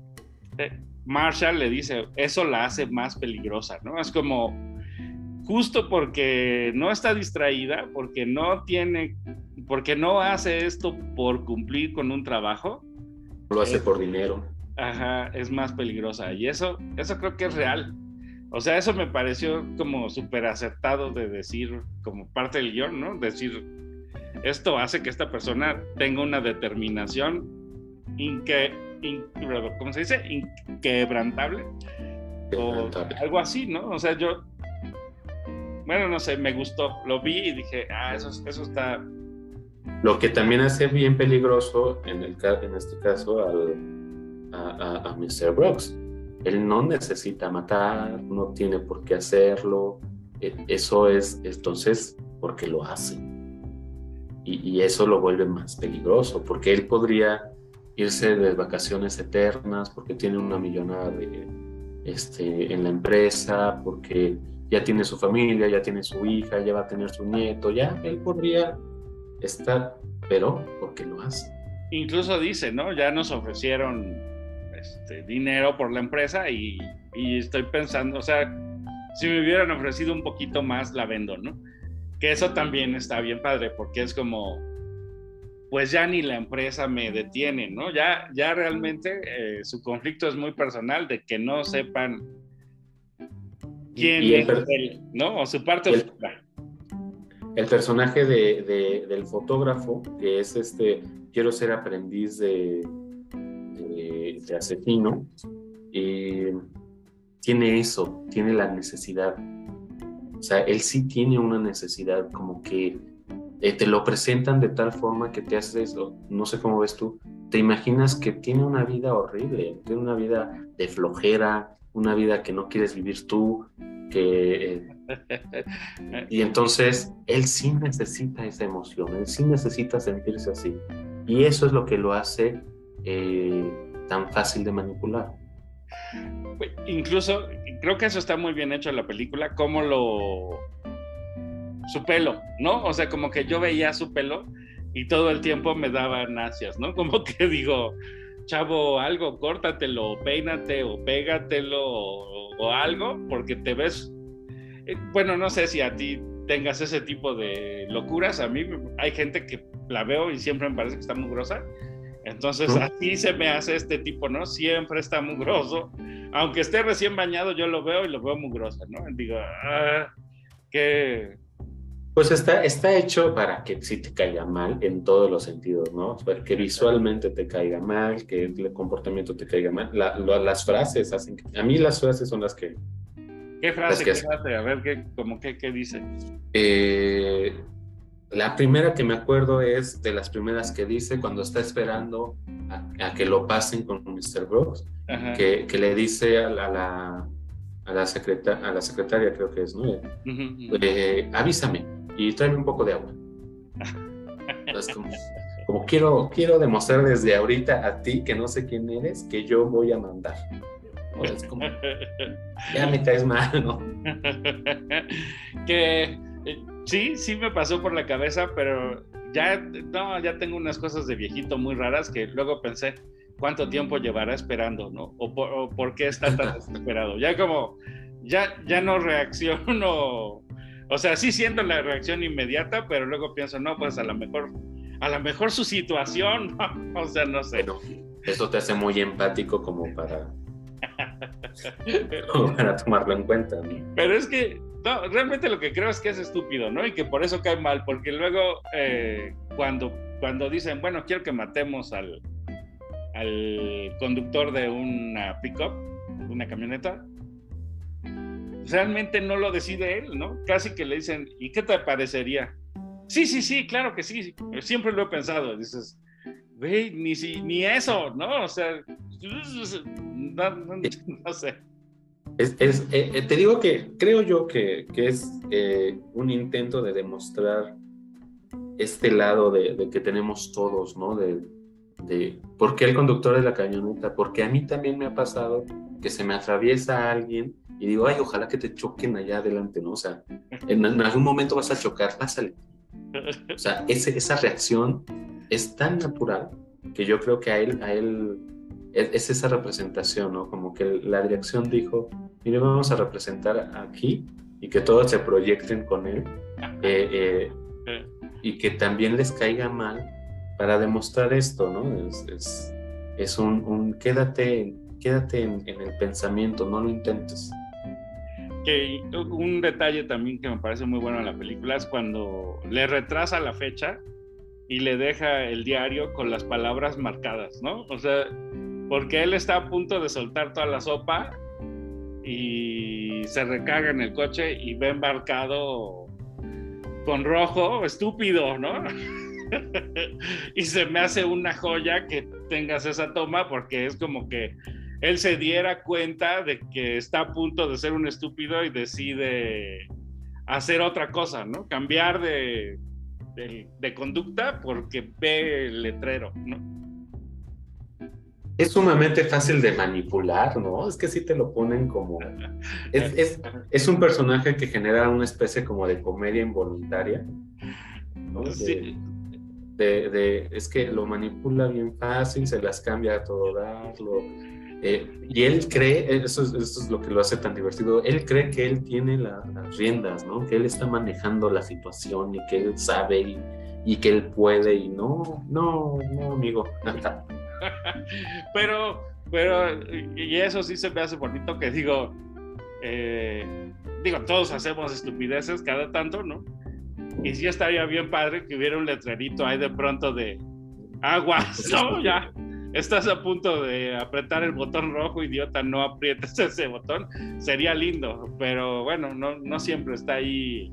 eh, Marshall le dice, eso la hace más peligrosa, ¿no? Es como, justo porque no está distraída, porque no tiene, porque no hace esto por cumplir con un trabajo,
lo hace por dinero.
Ajá, es más peligrosa. Y eso, eso creo que es real. O sea, eso me pareció como súper acertado de decir, como parte del guion, ¿no? Decir, esto hace que esta persona tenga una determinación inque, ¿cómo se dice? Inquebrantable. O algo así, ¿no? O sea, yo, bueno, no sé, me gustó. Lo vi y dije, ah, eso, eso está
lo que también hace bien peligroso en, el, en este caso al, a, a, Mr. Brooks. Él no necesita matar, no tiene por qué hacerlo, e, eso es entonces porque lo hace. Y, eso lo vuelve más peligroso, porque él podría irse de vacaciones eternas, porque tiene una millonada de, este, en la empresa, porque ya tiene su familia, ya tiene su hija, ya va a tener su nieto, ya él podría estar, pero porque lo hace.
Incluso dice, ¿no? Ya nos ofrecieron este, dinero por la empresa y, y estoy pensando, o sea, si me hubieran ofrecido un poquito más, la vendo, ¿no? Que eso también está bien padre, porque es como, pues ya ni la empresa me detiene, ¿no? Ya, ya realmente eh, su conflicto es muy personal de que no sepan quién es él, ¿no? O su parte
el, El personaje de, del fotógrafo, que es este, quiero ser aprendiz de, de, de asesino, y tiene eso, tiene la necesidad. O sea, él sí tiene una necesidad, como que eh, te lo presentan de tal forma que te haces, no sé cómo ves tú, te imaginas que tiene una vida horrible, tiene una vida de flojera, una vida que no quieres vivir tú, que... Eh, y entonces él sí necesita esa emoción, él sí necesita sentirse así. Y eso es lo que lo hace eh, tan fácil de manipular.
Incluso creo que eso está muy bien hecho en la película, como lo... su pelo, ¿no? O sea, como que yo veía su pelo y todo el tiempo me daba ansias, ¿no? Como que digo, chavo, algo, córtatelo, peínate o pégatelo o, algo, porque te ves... Eh, bueno, no sé si a ti tengas ese tipo de locuras, a mí hay gente que la veo y siempre me parece que está muy grosa entonces, así se me hace este tipo, ¿no? Siempre está mugroso. Aunque esté recién bañado, yo lo veo y lo veo mugroso, ¿no? Digo, ah, que...
Pues está, está hecho para que sí te caiga mal en todos los sentidos, ¿no? Para que visualmente te caiga mal, que el comportamiento te caiga mal. las frases hacen A mí las frases son las que...
¿Qué frase? ¿Qué frase? A ver, ¿qué, como qué, qué dice?
Eh la primera que me acuerdo es de las primeras que dice cuando está esperando a, que lo pasen con Mr. Brooks, que, le dice a la, a la, a la secretaria, creo que es, ¿no? Eh, avísame y tráeme un poco de agua. Entonces, como, quiero, quiero demostrar desde ahorita a ti que no sé quién eres, que yo voy a mandar. Es como, ya me caes mal, ¿no?
que eh, sí, sí me pasó por la cabeza, pero ya, no, ya tengo unas cosas de viejito muy raras que luego pensé, ¿cuánto tiempo llevará esperando, no? O por, qué está tan desesperado. Ya como, ya, ya no reacciono, o sea, sí siento la reacción inmediata, pero luego pienso, no, pues a lo mejor, a lo mejor su situación, o sea, no sé.
Bueno, eso te hace muy empático como para, como para tomarlo en cuenta.
Pero es que no, realmente lo que creo es que es estúpido, ¿no? Y que por eso cae mal, porque luego eh, cuando, cuando dicen, bueno, quiero que matemos al, al conductor de una pickup, de una camioneta, realmente no lo decide él, ¿no? Casi que le dicen, ¿y qué te parecería? Sí, sí, sí, claro que sí, siempre lo he pensado. Dices, güey, ni, si, ni eso, ¿no? O sea, no sé.
Es, eh, eh, te digo que creo yo que, que es eh, un intento de demostrar este lado de, de que tenemos todos, ¿no? De, de, por qué el conductor de la camioneta, porque a mí también me ha pasado que se me atraviesa alguien y digo, ay, ojalá que te choquen allá adelante, ¿no? O sea, en, algún momento vas a chocar, pásale. O sea, ese, esa reacción es tan natural que yo creo que a él, a él es, esa representación, ¿no? Como que la dirección dijo, mire, vamos a representar aquí y que todos se proyecten con él eh, eh, y que también les caiga mal para demostrar esto, ¿no? Es, es, un, quédate, quédate en, el pensamiento, no lo intentes.
Que un detalle también que me parece muy bueno en la película es cuando le retrasa la fecha y le deja el diario con las palabras marcadas, ¿no? O sea, porque él está a punto de soltar toda la sopa y se recarga en el coche y ve embarcado con rojo, estúpido, ¿no? y se me hace una joya que tengas esa toma porque es como que él se diera cuenta de que está a punto de ser un estúpido y decide hacer otra cosa, ¿no? Cambiar de, de, conducta porque ve el letrero, ¿no?
Es sumamente fácil de manipular, ¿no? Es que sí te lo ponen como... Es, es, es un personaje que genera una especie como de comedia involuntaria. ¿no? sí. De, de, es que lo manipula bien fácil, se las cambia a todo darlo eh, y él cree, eso es, eso es, lo que lo hace tan divertido, él cree que él tiene las riendas, ¿no? Que él está manejando la situación y que él sabe y, que él puede y no, no, no, amigo.
pero, pero, y eso sí se me hace bonito que digo, eh, digo, todos hacemos estupideces cada tanto, ¿no? Y sí estaría bien padre que hubiera un letrerito ahí de pronto de aguas. Ya estás a punto de apretar el botón rojo, idiota, no aprietes ese botón, sería lindo, pero bueno, no, no siempre está ahí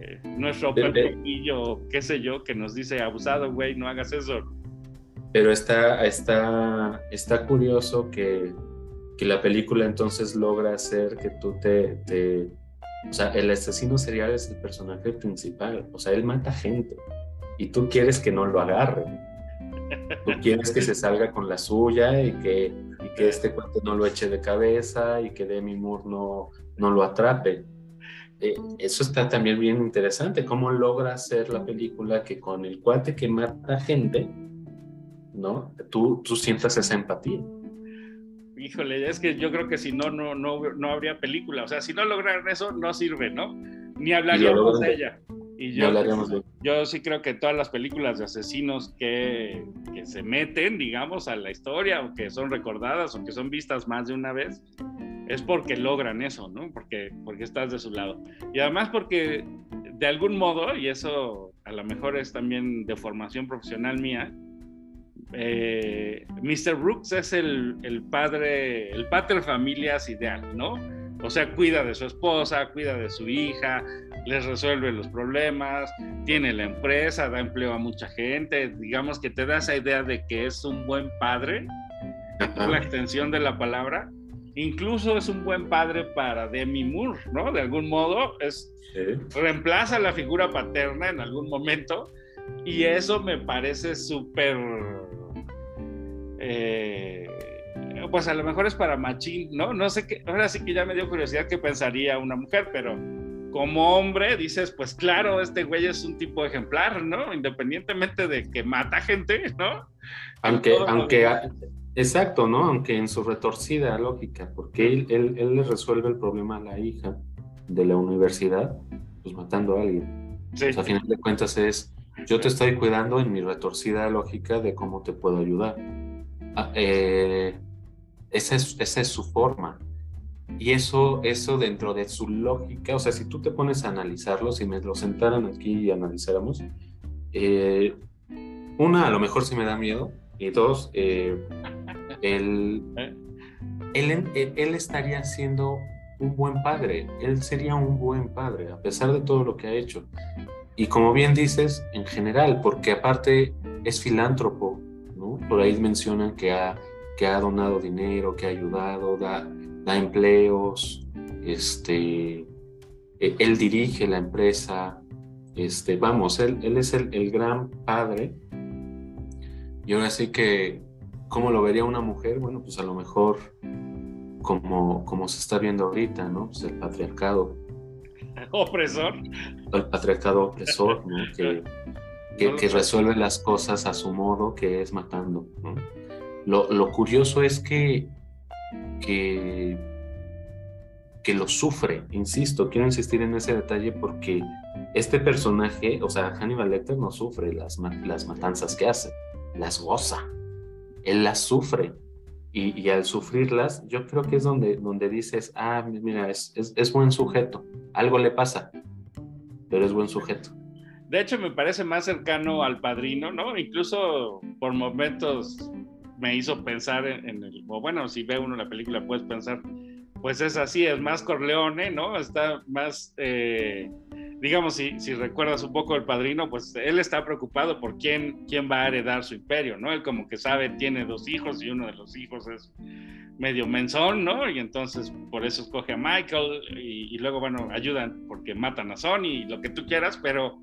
eh, nuestro perfillo, qué sé yo, que nos dice abusado, güey, no hagas eso.
Pero está, está, está curioso que, que la película entonces logra hacer que tú te, te, O sea, el asesino serial es el personaje principal, o sea, él mata gente y tú quieres que no lo agarre Tú quieres que se salga con la suya y que, y que este cuate no lo eche de cabeza y que Demi Moore no, no lo atrape. Eh, eso está también bien interesante, cómo logra hacer la película que con el cuate que mata gente, ¿no? Tú, tú sientas esa empatía.
Híjole, es que yo creo que si no, no, no, no habría película. O sea, si no logran eso, no sirve, ¿no? Ni hablaríamos de ella. Y yo, yo sí creo que todas las películas de asesinos que, que, se meten, digamos, a la historia, o que son recordadas, o que son vistas más de una vez, es porque logran eso, ¿no? Porque, porque estás de su lado. Y además porque, de algún modo, y eso a lo mejor es también de formación profesional mía, eh, Mr. Brooks es el, el padre, el pater familias ideal, ¿no? O sea, cuida de su esposa, cuida de su hija, les resuelve los problemas, tiene la empresa, da empleo a mucha gente, digamos que te da esa idea de que es un buen padre, la extensión de la palabra, incluso es un buen padre para Demi Moore, ¿no? De algún modo, es, reemplaza la figura paterna en algún momento. Y eso me parece súper... Eh, pues a lo mejor es para machín, ¿no? No sé qué, ahora sí que ya me dio curiosidad qué pensaría una mujer, pero como hombre dices, pues claro, este güey es un tipo ejemplar, ¿no? Independientemente de que mata gente, ¿no?
Aunque, aunque, exacto, ¿no? Aunque en su retorcida lógica, porque él, él, él, le resuelve el problema a la hija de la universidad, pues matando a alguien. Sí. a final de cuentas es, yo te estoy cuidando en mi retorcida lógica de cómo te puedo ayudar. Ah, eh, esa es, esa es su forma. Y eso, eso dentro de su lógica, o sea, si tú te pones a analizarlo, si me lo sentaran aquí y analizáramos, eh, una, a lo mejor sí me da miedo, y dos, eh, él, él, él estaría siendo un buen padre, él sería un buen padre, a pesar de todo lo que ha hecho. Y como bien dices, en general, porque aparte es filántropo, ¿no? Por ahí mencionan que ha que ha donado dinero, que ha ayudado, da, da empleos, este, e, él dirige la empresa, este, vamos, él, él es el, el, gran padre. Y ahora sí que, ¿cómo lo vería una mujer? Bueno, pues a lo mejor como, como se está viendo ahorita, ¿no? Pues el patriarcado.
Opresor.
El patriarcado opresor, ¿no? Que, que, que resuelve las cosas a su modo, que es matando, ¿no? Lo, curioso es que, que, que lo sufre, insisto, quiero insistir en ese detalle porque este personaje, o sea, Hannibal Lecter no sufre las, las matanzas que hace, las goza, él las sufre. Y, al sufrirlas, yo creo que es donde, donde dices, ah, mira, es, es, es buen sujeto, algo le pasa, pero es buen sujeto.
De hecho, me parece más cercano al padrino, ¿no? Incluso por momentos me hizo pensar en, el, bueno, si ve uno la película puedes pensar, pues es así, es más Corleone, ¿no? Está más, eh, digamos, si, si recuerdas un poco el padrino, pues él está preocupado por quién, quién va a heredar su imperio, ¿no? Él como que sabe, tiene dos hijos y uno de los hijos es medio menzón, ¿no? Y entonces por eso escoge a Michael y, y luego, bueno, ayudan porque matan a Sony y lo que tú quieras, pero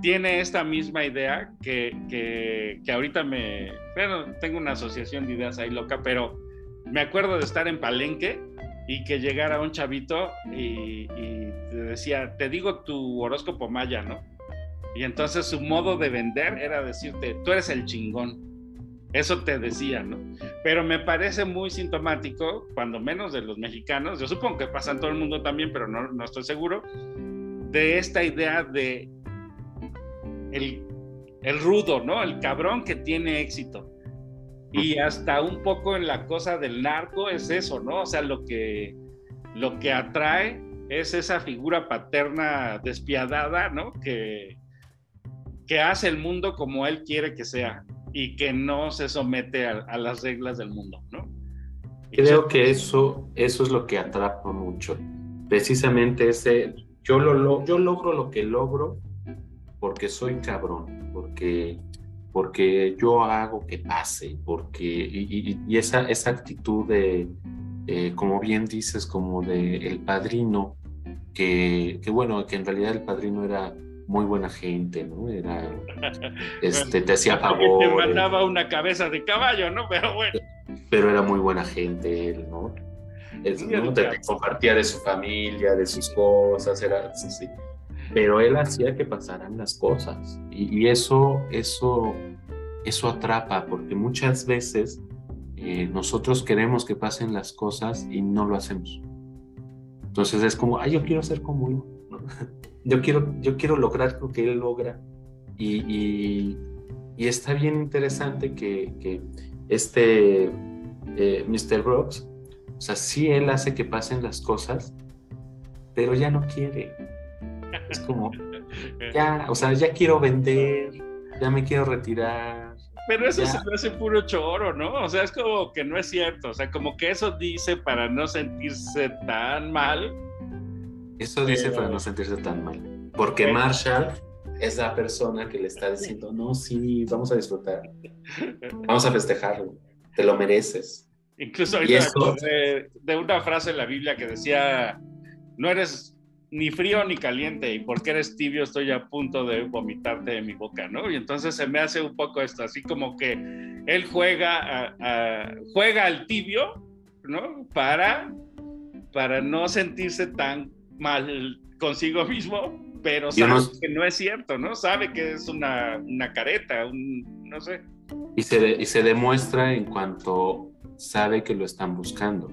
tiene esta misma idea que, que, que, ahorita me, bueno, tengo una asociación de ideas ahí loca, pero me acuerdo de estar en Palenque y que llegara un chavito y, y, te decía, te digo tu horóscopo maya, ¿no? Y entonces su modo de vender era decirte, tú eres el chingón. Eso te decía, ¿no? Pero me parece muy sintomático, cuando menos de los mexicanos, yo supongo que pasa en todo el mundo también, pero no, no estoy seguro, de esta idea de el, el rudo, ¿no? El cabrón que tiene éxito. Y hasta un poco en la cosa del narco es eso, ¿no? O sea, lo que, lo que atrae es esa figura paterna despiadada, ¿no? Que, que hace el mundo como él quiere que sea y que no se somete a, a las reglas del mundo, ¿no?
Creo que eso, eso es lo que atrapa mucho. Precisamente ese, yo, lo, yo logro lo que logro porque soy cabrón, porque, porque yo hago que pase, porque, y, y esa, esa actitud de, eh, como bien dices, como de el padrino, que, que, bueno, que en realidad el padrino era muy buena gente, ¿no? Era, este, te hacía favor.
Te mandaba una cabeza de caballo, ¿no? Pero bueno.
Pero era muy buena gente él, ¿no? Es, ¿no? Te, te, compartía de su familia, de sus cosas, era, sí, sí pero él hacía que pasaran las cosas y, eso, eso, eso atrapa porque muchas veces eh, nosotros queremos que pasen las cosas y no lo hacemos. Entonces es como, ay, yo quiero ser como él, yo, quiero, yo quiero lograr lo que él logra y, y, y está bien interesante que, que este eh, Mr. Brooks, o sea, sí él hace que pasen las cosas, pero ya no quiere es como, ya, o sea, ya quiero vender, ya me quiero retirar.
Pero eso se me hace puro choro, ¿no? O sea, es como que no es cierto. O sea, como que eso dice para no sentirse tan mal.
Eso dice para no sentirse tan mal. Porque Marshall es la persona que le está diciendo, no, sí, vamos a disfrutar. Vamos a festejarlo. Te lo mereces.
Incluso ahorita de, de una frase en la Biblia que decía, no eres ni frío ni caliente y porque eres tibio estoy a punto de vomitarte de mi boca, ¿no? Y entonces se me hace un poco esto, así como que él juega, a, a, juega al tibio, ¿no? Para, para no sentirse tan mal consigo mismo, pero sabe no, que no es cierto, ¿no? Sabe que es una, una careta, un, no sé.
Y se, y se demuestra en cuanto sabe que lo están buscando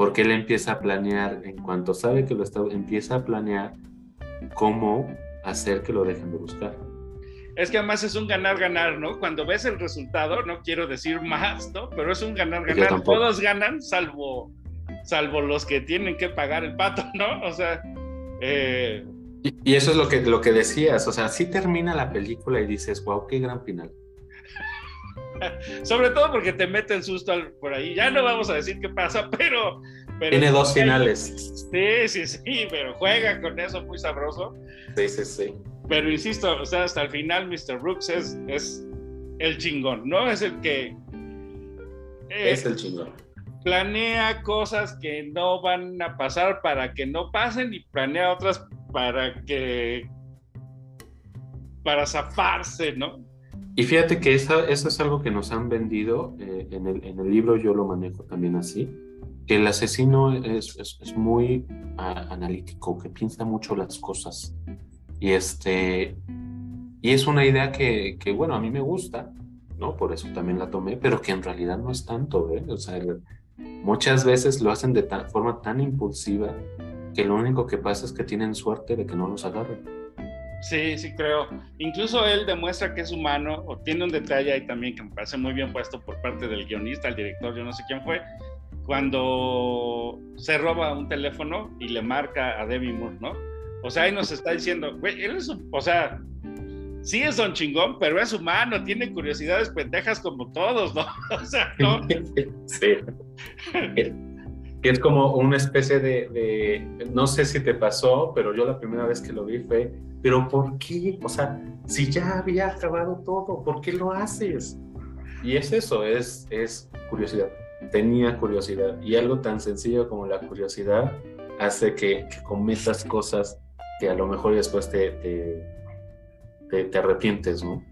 porque él empieza a planear, en cuanto sabe que lo está, empieza a planear cómo hacer que lo dejen de buscar.
Es que además es un ganar-ganar, ¿no? Cuando ves el resultado, no quiero decir más, ¿no? Pero es un ganar-ganar. Todos ganan, salvo, salvo los que tienen que pagar el pato, ¿no? O sea... Eh...
Y, y, eso es lo que, lo que decías, o sea, sí termina la película y dices, wow, qué gran final.
Sobre todo porque te mete el susto por ahí. Ya no vamos a decir qué pasa, pero. pero
Tiene dos finales.
Sí, sí, sí, pero juega con eso muy sabroso.
Sí, sí, sí.
Pero insisto, o sea, hasta el final, Mr. Brooks es, es el chingón, ¿no? Es el que.
Eh, es el chingón.
Planea cosas que no van a pasar para que no pasen y planea otras para que. para zafarse, ¿no?
Y fíjate que eso, eso es algo que nos han vendido, eh, en, el, en, el, libro yo lo manejo también así, que el asesino es, es, es muy a, analítico, que piensa mucho las cosas. Y, este, y es una idea que, que, bueno, a mí me gusta, ¿no? Por eso también la tomé, pero que en realidad no es tanto, ¿eh? O sea, el, muchas veces lo hacen de ta forma tan impulsiva que lo único que pasa es que tienen suerte de que no los agarren.
Sí, sí creo. Incluso él demuestra que es humano, o tiene un detalle ahí también que me parece muy bien puesto por parte del guionista, el director, yo no sé quién fue, cuando se roba un teléfono y le marca a Demi Moore, ¿no? O sea, ahí nos está diciendo, güey, él es, o sea, sí es un chingón, pero es humano, tiene curiosidades pendejas como todos, ¿no? O sea, ¿no?
Sí. que es como una especie de, no sé si te pasó, pero yo la primera vez que lo vi fue, pero ¿por qué? O sea, si ya había acabado todo, ¿por qué lo haces? Y es eso, es, curiosidad. Tenía curiosidad. Y algo tan sencillo como la curiosidad hace que, cometas cosas que a lo mejor después te, te, te, arrepientes, ¿no?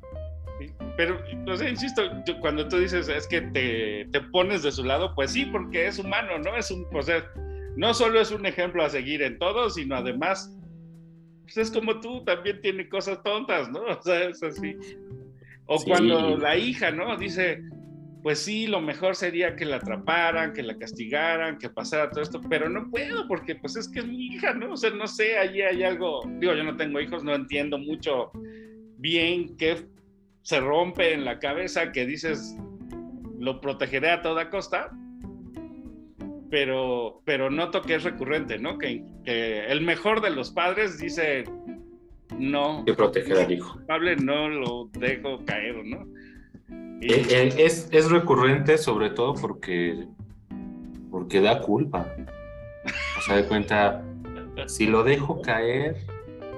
Pero, no sé, insisto, cuando tú dices es que te, te, pones de su lado, pues sí, porque es humano, ¿no? Es un, o sea, no solo es un ejemplo a seguir en todo, sino además, pues es como tú, también tiene cosas tontas, ¿no? O sea, es así. O cuando la hija, ¿no? Dice, pues sí, lo mejor sería que la atraparan, que la castigaran, que pasara todo esto, pero no puedo porque pues es que es mi hija, ¿no? O sea, no sé, allí hay algo, digo, yo no tengo hijos, no entiendo mucho bien qué se rompe en la cabeza que dices, lo protegeré a toda costa, pero, pero noto que es recurrente, ¿no? Que, que el mejor de los padres dice, no.
Que proteger al hijo.
Pablo no lo dejo caer, ¿no?
Eh, eh, es, es, recurrente sobre todo porque, porque da culpa. O sea, de cuenta, si lo dejo caer,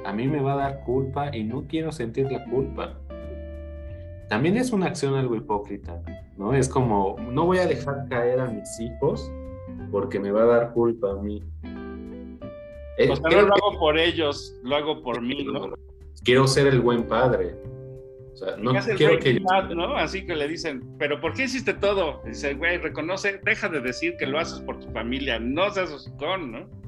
a mí me va a dar culpa y no quiero sentir la culpa. También es una acción algo hipócrita, ¿no? Es como, no voy a dejar caer a mis hijos porque me va a dar culpa a mí.
O sea, no lo hago por ellos, lo hago por mí, ¿no?
Quiero ser el buen padre no quiero que...
¿no? Así que le dicen, pero ¿por qué hiciste todo? Dice, güey, reconoce, deja de decir que lo haces por tu familia, no seas hocicón, ¿no?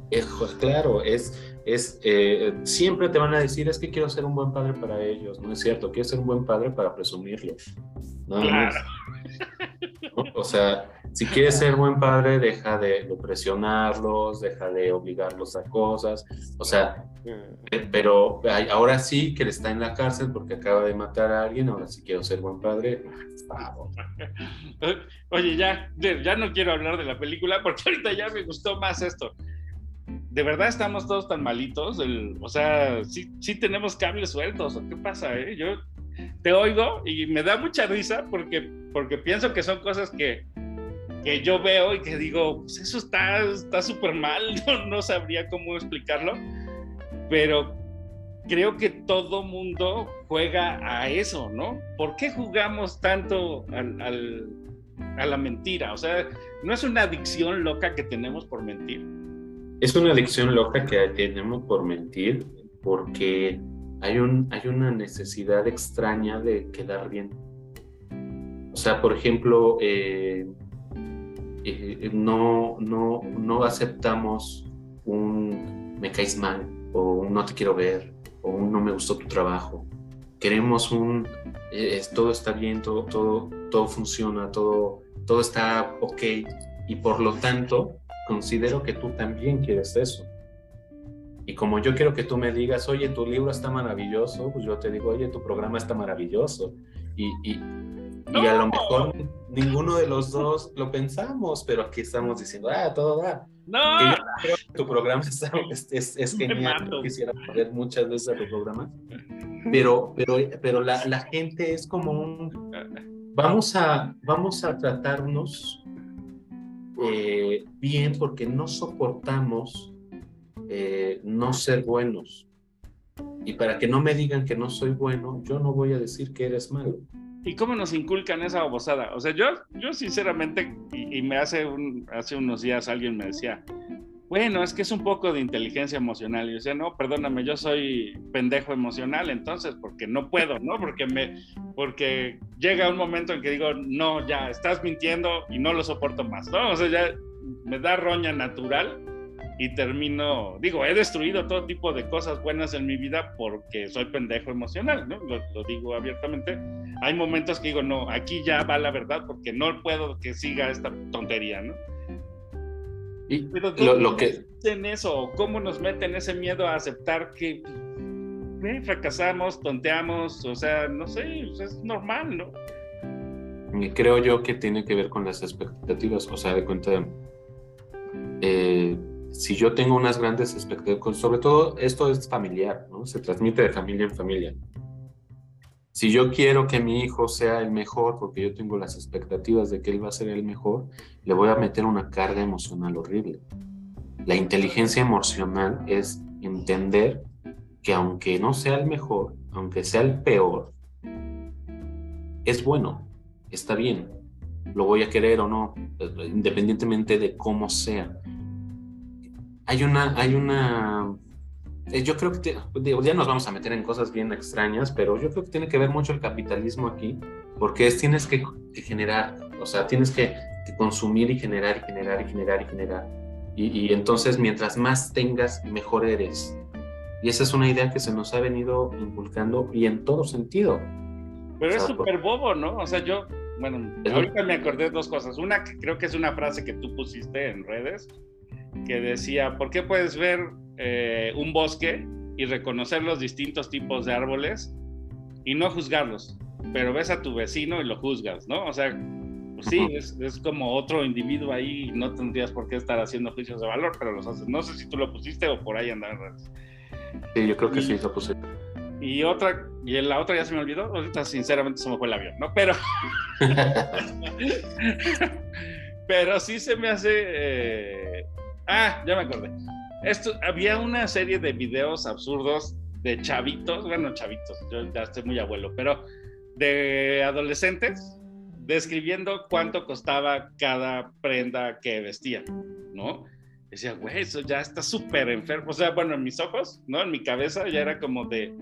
claro, es, es eh, siempre te van a decir, es que quiero ser un buen padre para ellos, no es cierto, quiero ser un buen padre para presumirlo. claro. O sea, si quieres ser buen padre, deja de, presionarlos, deja de obligarlos a cosas. O sea, eh, pero ahora sí que está en la cárcel porque acaba de matar a alguien, ahora sí quiero ser buen padre.
Oye, ya, ya no quiero hablar de la película porque ahorita ya me gustó más esto. De verdad estamos todos tan malitos, o sea, sí, sí tenemos cables sueltos, ¿o qué pasa? Eh? Yo te oigo y me da mucha risa porque, porque pienso que son cosas que, que yo veo y que digo, pues eso está súper mal, no, sabría cómo explicarlo, pero creo que todo mundo juega a eso, ¿no? ¿Por qué jugamos tanto a la mentira? O sea, ¿no es una adicción loca que tenemos por mentir?
Es una adicción loca que tenemos por mentir porque hay, un, hay una necesidad extraña de quedar bien. O sea, por ejemplo, eh, eh, no, no, no aceptamos un me caes mal o un no te quiero ver o un no me gustó tu trabajo. Queremos un eh, todo está bien, todo, todo, todo funciona, todo, todo está ok y por lo tanto considero que tú también quieres eso. Y como yo quiero que tú me digas, oye, tu libro está maravilloso, pues yo te digo, oye, tu programa está maravilloso. Y, y, y a lo mejor ninguno de los dos lo pensamos, pero aquí estamos diciendo, ah, todo da.
No.
tu programa es, es, es genial. Quisiera ver muchas veces tu programa. Pero, pero, pero la, la, gente es como un. Vamos a, vamos a tratarnos eh, bien porque no soportamos eh, no ser buenos. Y para que no me digan que no soy bueno, yo no voy a decir que eres malo.
¿Y cómo nos inculcan esa babosada? O sea, yo, yo sinceramente, y, me hace, un, hace unos días alguien me decía, bueno, es que es un poco de inteligencia emocional. Y yo decía, no, perdóname, yo soy pendejo emocional, entonces, porque no puedo, ¿no? Porque me, porque llega un momento en que digo, no, ya, estás mintiendo y no lo soporto más, ¿no? O sea, ya me da roña natural y termino, digo, he destruido todo tipo de cosas buenas en mi vida porque soy pendejo emocional, ¿no? Lo, digo abiertamente. Hay momentos que digo, no, aquí ya va la verdad porque no puedo que siga esta tontería, ¿no?
Y lo, lo que...
En eso, ¿cómo nos meten ese miedo a aceptar que eh, fracasamos, tonteamos, o sea, no sé, es normal, ¿no?
Creo yo que tiene que ver con las expectativas, o sea, de cuenta... Eh, si yo tengo unas grandes expectativas, sobre todo esto es familiar, ¿no? Se transmite de familia en familia. Si yo quiero que mi hijo sea el mejor, porque yo tengo las expectativas de que él va a ser el mejor, le voy a meter una carga emocional horrible. La inteligencia emocional es entender que aunque no sea el mejor, aunque sea el peor, es bueno, está bien, lo voy a querer o no, independientemente de cómo sea. Hay una, hay una, yo creo que, ya nos vamos a meter en cosas bien extrañas, pero yo creo que tiene que ver mucho el capitalismo aquí, porque es tienes que, generar, o sea, tienes que, consumir y generar y generar y generar y generar. Y, y entonces mientras más tengas, mejor eres. Y esa es una idea que se nos ha venido inculcando y en todo sentido.
Pero es súper bobo, ¿no? O sea, yo, bueno, ahorita me acordé de dos cosas. Una que creo que es una frase que tú pusiste en redes, que decía, ¿por qué puedes ver eh, un bosque y reconocer los distintos tipos de árboles y no juzgarlos? Pero ves a tu vecino y lo juzgas, ¿no? O sea, pues sí, es, es, como otro individuo ahí y no tendrías por qué estar haciendo juicios de valor, pero los haces. No sé si tú lo pusiste o por ahí redes.
Sí, yo creo que sí lo puse.
Y otra, y la otra ya se me olvidó, ahorita sinceramente se me fue el avión, ¿no? Pero, pero sí se me hace, eh, ah, ya me acordé. Esto, había una serie de videos absurdos de chavitos, bueno, chavitos, yo ya estoy muy abuelo, pero de adolescentes describiendo cuánto costaba cada prenda que vestían, ¿no? Decía, güey, eso ya está súper enfermo. O sea, bueno, en mis ojos, ¿no? En mi cabeza ya era como de,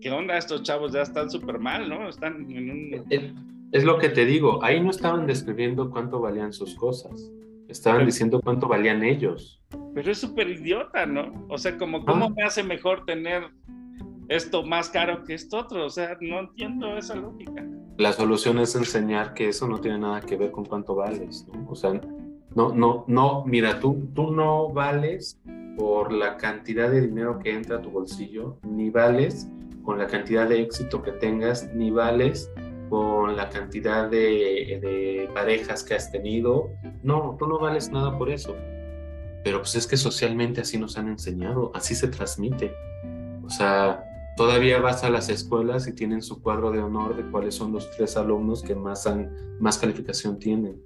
¿qué onda? Estos chavos ya están súper mal, ¿no? Están en
un... Es, lo que te digo, ahí no estaban describiendo cuánto valían sus cosas, estaban diciendo cuánto valían ellos.
Pero es súper idiota, ¿no? O sea, como, ¿cómo ah. me hace mejor tener esto más caro que esto otro? O sea, no entiendo esa lógica.
La solución es enseñar que eso no tiene nada que ver con cuánto vales, ¿no? O sea, no, no, no, mira, tú, tú no vales por la cantidad de dinero que entra a tu bolsillo, ni vales con la cantidad de éxito que tengas, ni vales con la cantidad de, parejas que has tenido. No, tú no vales nada por eso. Pero pues es que socialmente así nos han enseñado, así se transmite. O sea, todavía vas a las escuelas y tienen su cuadro de honor de cuáles son los tres alumnos que más, han, más calificación tienen.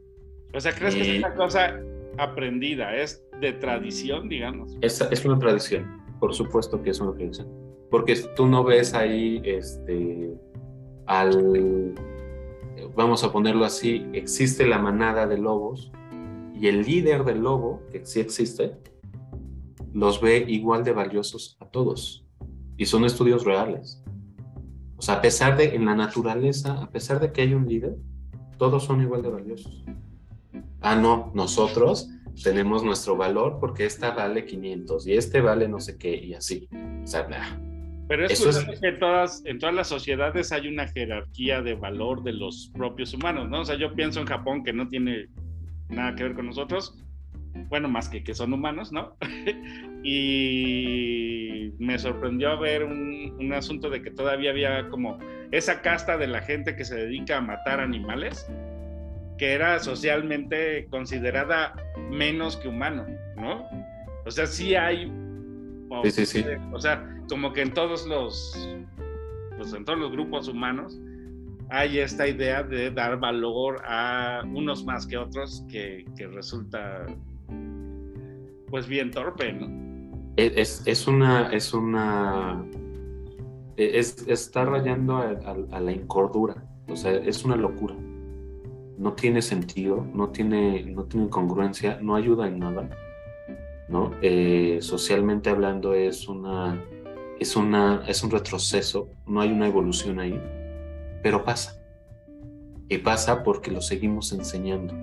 O sea, ¿crees que es una cosa aprendida? ¿Es de tradición, digamos?
Es, es una tradición, por supuesto que es una tradición porque tú no ves ahí este, al, vamos a ponerlo así, existe la manada de lobos y el líder del lobo, que sí existe, los ve igual de valiosos a todos. Y son estudios reales. O sea, a pesar de, en la naturaleza, a pesar de que hay un líder, todos son igual de valiosos. Ah, no, nosotros tenemos nuestro valor porque esta vale 500 y este vale no sé qué y así. O sea,
pero es, Eso que todas, en todas las sociedades hay una jerarquía de valor de los propios humanos, ¿no? O sea, yo pienso en Japón que no tiene nada que ver con nosotros, bueno, más que que son humanos, ¿no? y me sorprendió ver un, un, asunto de que todavía había como esa casta de la gente que se dedica a matar animales, que era socialmente considerada menos que humano, ¿no? O sea, sí hay
sí, sí, sí.
O sea, como que en todos los, pues en todos los grupos humanos hay esta idea de dar valor a unos más que otros que, que resulta pues bien torpe, ¿no?
Es, es una, es una, es, está rayando a, a, la incordura, o sea, es una locura. No tiene sentido, no tiene, no tiene congruencia, no ayuda en nada ¿no? Eh, socialmente hablando es una, es una, es un retroceso, no hay una evolución ahí, pero pasa. Y pasa porque lo seguimos enseñando.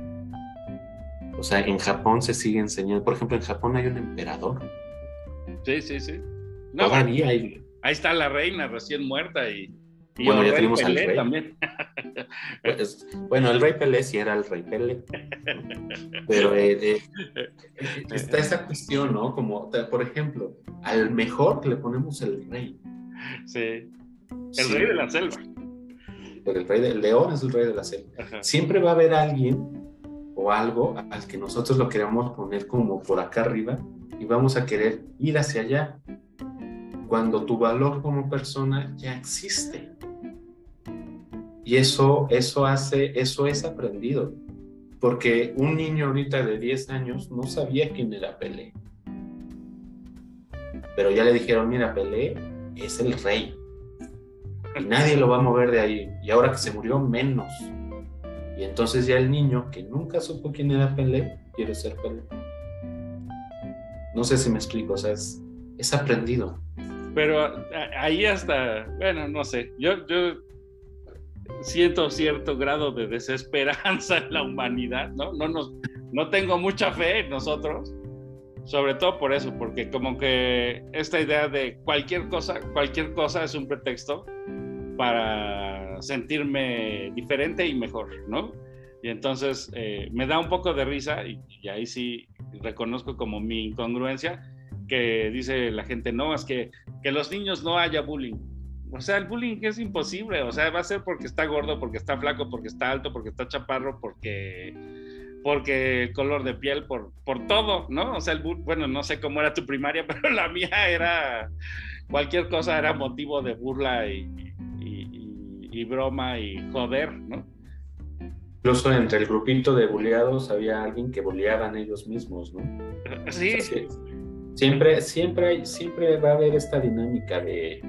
O sea, en Japón se sigue enseñando. Por ejemplo, en Japón hay un emperador.
Sí, sí, sí.
ahí
está la reina recién muerta y
bueno, ya tenemos al rey. También. Pues, bueno, el rey Pelé sí era el rey Pelé. Pero eh, eh, está esa cuestión, ¿no? Como, por ejemplo, al mejor le ponemos el rey.
Sí. El rey de la selva.
el rey del león es el rey de la selva. Siempre va a haber alguien o algo al que nosotros lo queremos poner como por acá arriba y vamos a querer ir hacia allá cuando tu valor como persona ya existe. Y eso, eso hace, eso es aprendido. Porque un niño ahorita de 10 años no sabía quién era Pelé. Pero ya le dijeron, mira, Pelé es el rey. Y nadie lo va a mover de ahí. Y ahora que se murió, menos. Y entonces ya el niño que nunca supo quién era Pelé, quiere ser Pelé. No sé si me explico, o sea, es, es aprendido.
Pero ahí hasta, bueno, no sé, yo, yo siento cierto grado de desesperanza en la humanidad, ¿no? No, nos, no tengo mucha fe en nosotros, sobre todo por eso, porque como que esta idea de cualquier cosa, cualquier cosa es un pretexto para sentirme diferente y mejor, ¿no? Y entonces eh, me da un poco de risa y, y, ahí sí reconozco como mi incongruencia que dice la gente, no, es que, que los niños no haya bullying. O sea, el bullying es imposible, o sea, va a ser porque está gordo, porque está flaco, porque está alto, porque está chaparro, porque porque el color de piel, por, por todo, ¿no? O sea, el, bueno, no sé cómo era tu primaria, pero la mía era, cualquier cosa era motivo de burla y, y, y broma y joder, ¿no?
Incluso entre el grupito de bulleados había alguien que bulleaban ellos mismos, ¿no?
Sí.
O sea, siempre, siempre, siempre va a haber esta dinámica de,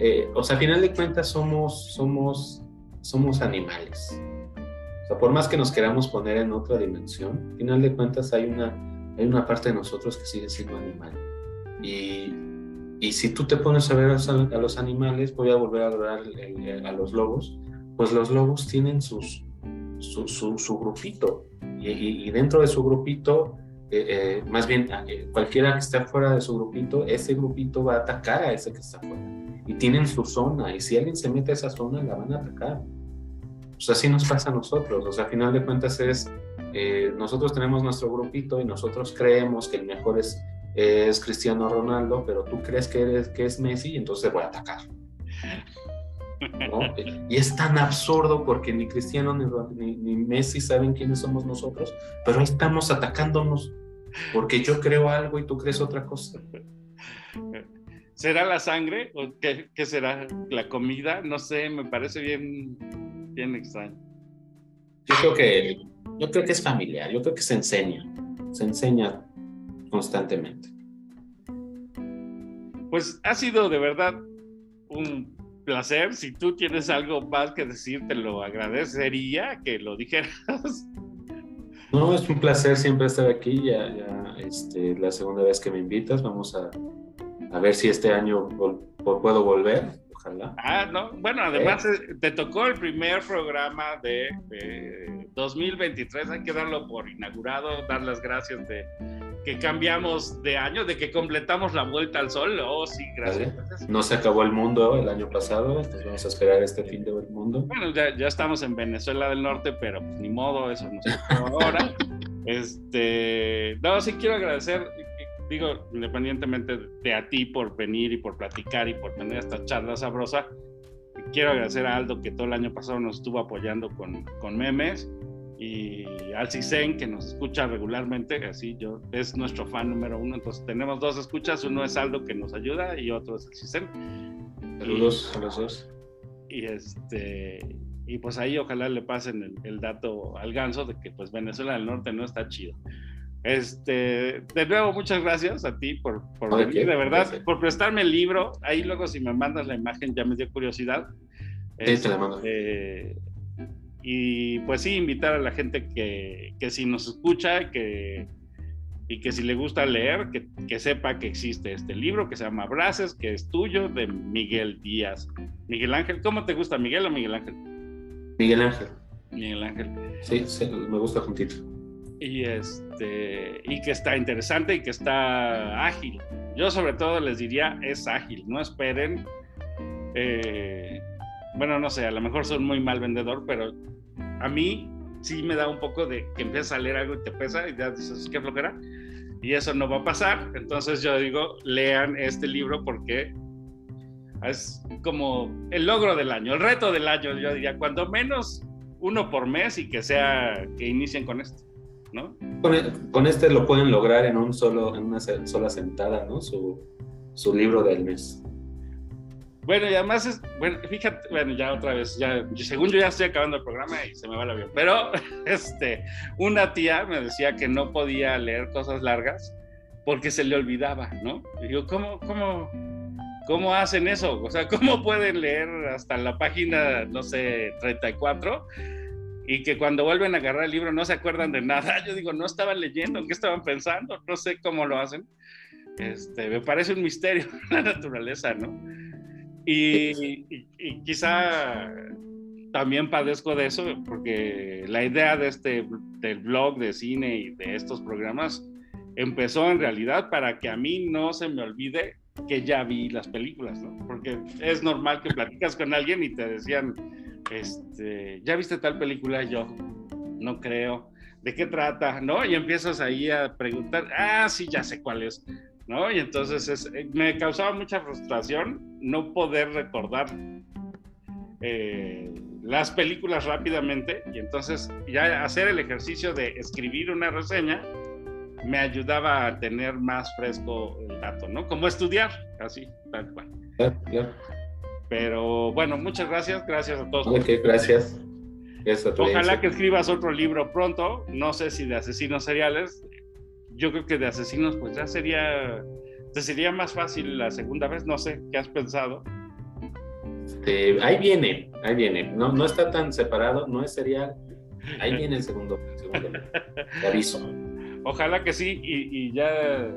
eh, o sea, a final de cuentas somos, somos, somos animales. O sea, por más que nos queramos poner en otra dimensión, a final de cuentas hay una, hay una parte de nosotros que sigue siendo animal. Y, y si tú te pones a ver a los animales, voy a volver a hablar a los lobos, pues los lobos tienen sus, su, su, su grupito. Y, y, dentro de su grupito, eh, eh, más bien eh, cualquiera que esté fuera de su grupito, ese grupito va a atacar a ese que está fuera. Y tienen su zona, y si alguien se mete a esa zona, la van a atacar. Pues así nos pasa a nosotros. O sea, a final de cuentas es, nosotros tenemos nuestro grupito y nosotros creemos que el mejor es, Cristiano Ronaldo, pero tú crees que, eres, que es Messi y entonces voy a atacar. ¿No? Y es tan absurdo porque ni Cristiano ni, ni, ni, Messi saben quiénes somos nosotros, pero ahí estamos atacándonos porque yo creo algo y tú crees otra cosa.
¿Será la sangre o qué, qué será la comida? No sé, me parece bien, bien extraño.
Yo creo que yo creo que es familiar, yo creo que se enseña, se enseña constantemente.
Pues ha sido de verdad un placer. Si tú tienes algo más que decir, te lo agradecería que lo dijeras.
No, es un placer siempre estar aquí. Ya, ya este, la segunda vez que me invitas, vamos a, a ver si este año vol puedo volver. Ojalá.
Ah, no. Bueno, además ¿Eh? te tocó el primer programa de, de 2023. Hay que darlo por inaugurado, dar las gracias de que cambiamos de año, de que completamos la vuelta al sol. Oh, sí, gracias.
No se acabó el mundo el año pasado, entonces vamos a esperar este fin del mundo.
Bueno, ya, ya estamos en Venezuela del Norte, pero pues ni modo, eso no se ahora. Este, no, sí quiero agradecer, digo, independientemente de a ti por venir y por platicar y por tener esta charla sabrosa, quiero agradecer a Aldo que todo el año pasado nos estuvo apoyando con, con memes y al Cisen que nos escucha regularmente, así yo es nuestro fan número uno, entonces tenemos dos escuchas, uno es Aldo que nos ayuda y otro es el Cisen.
Saludos a los dos.
Y este y pues ahí ojalá le pasen el, el, dato al ganso de que pues Venezuela del Norte no está chido. Este, de nuevo, muchas gracias a ti por, por venir, qué? de verdad, gracias. por prestarme el libro. Ahí luego si me mandas la imagen ya me dio curiosidad.
Sí, este, te la mando.
Eh, y pues sí, invitar a la gente que, que si nos escucha que, y que si le gusta leer, que, que, sepa que existe este libro que se llama Braces, que es tuyo, de Miguel Díaz. Miguel Ángel, ¿cómo te gusta, Miguel o Miguel Ángel?
Miguel Ángel.
Miguel Ángel.
Sí, sí me gusta juntito.
Y, este, y que está interesante y que está ágil. Yo sobre todo les diría, es ágil, no esperen. Eh, bueno, no sé, a lo mejor soy muy mal vendedor, pero a mí sí me da un poco de que empiezas a leer algo y te pesa y ya dices, qué flojera. Y eso no va a pasar. Entonces yo digo, lean este libro porque es como el logro del año, el reto del año, yo diría, cuando menos uno por mes y que sea, que inicien con esto. ¿No?
Con, con, este lo pueden lograr en un solo, en una sola sentada, ¿no? Su, su libro del mes.
Bueno, y además es, bueno, fíjate, bueno, ya otra vez, ya, según yo ya estoy acabando el programa y se me va el avión, pero este, una tía me decía que no podía leer cosas largas porque se le olvidaba, ¿no? Y digo, ¿cómo, cómo, cómo hacen eso? O sea, ¿cómo pueden leer hasta la página, no sé, 34 y que cuando vuelven a agarrar el libro no se acuerdan de nada? Yo digo, no estaban leyendo, ¿qué estaban pensando? No sé cómo lo hacen. Este, me parece un misterio la naturaleza, ¿no? Y, quizá también padezco de eso, porque la idea de este, del blog de cine y de estos programas empezó en realidad para que a mí no se me olvide que ya vi las películas, ¿no? Porque es normal que platicas con alguien y te decían, este, ¿ya viste tal película? Yo, no creo. ¿De qué trata? ¿No? Y empiezas ahí a preguntar, ah, sí, ya sé cuál es. ¿No? Y entonces eh, me causaba mucha frustración no poder recordar eh, las películas rápidamente y entonces ya hacer el ejercicio de escribir una reseña me ayudaba a tener más fresco el dato, ¿no? Como estudiar, así, tal cual. Pero bueno, muchas gracias, gracias a todos.
gracias.
Ojalá que escribas otro libro pronto, no sé si de asesinos seriales, yo creo que de asesinos, pues ya sería, te sería más fácil la segunda vez, no sé, ¿qué has pensado?
Este, ahí viene, ahí viene, no, no está tan separado, no es serial, ahí viene el segundo, el segundo aviso.
Ojalá que sí, y, ya,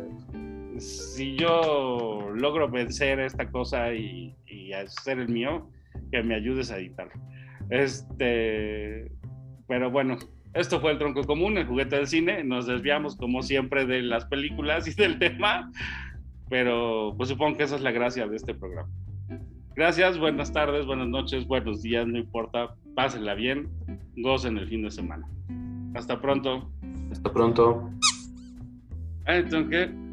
si yo logro vencer esta cosa y, y hacer el mío, que me ayudes a editarlo. Este, pero bueno, esto fue el tronco común, el juguete del cine. Nos desviamos como siempre de las películas y del tema, pero pues supongo que esa es la gracia de este programa. Gracias, buenas tardes, buenas noches, buenos días, no importa, pásenla bien, gocen el fin de semana. Hasta pronto.
Hasta pronto.
Entonces, ¿qué?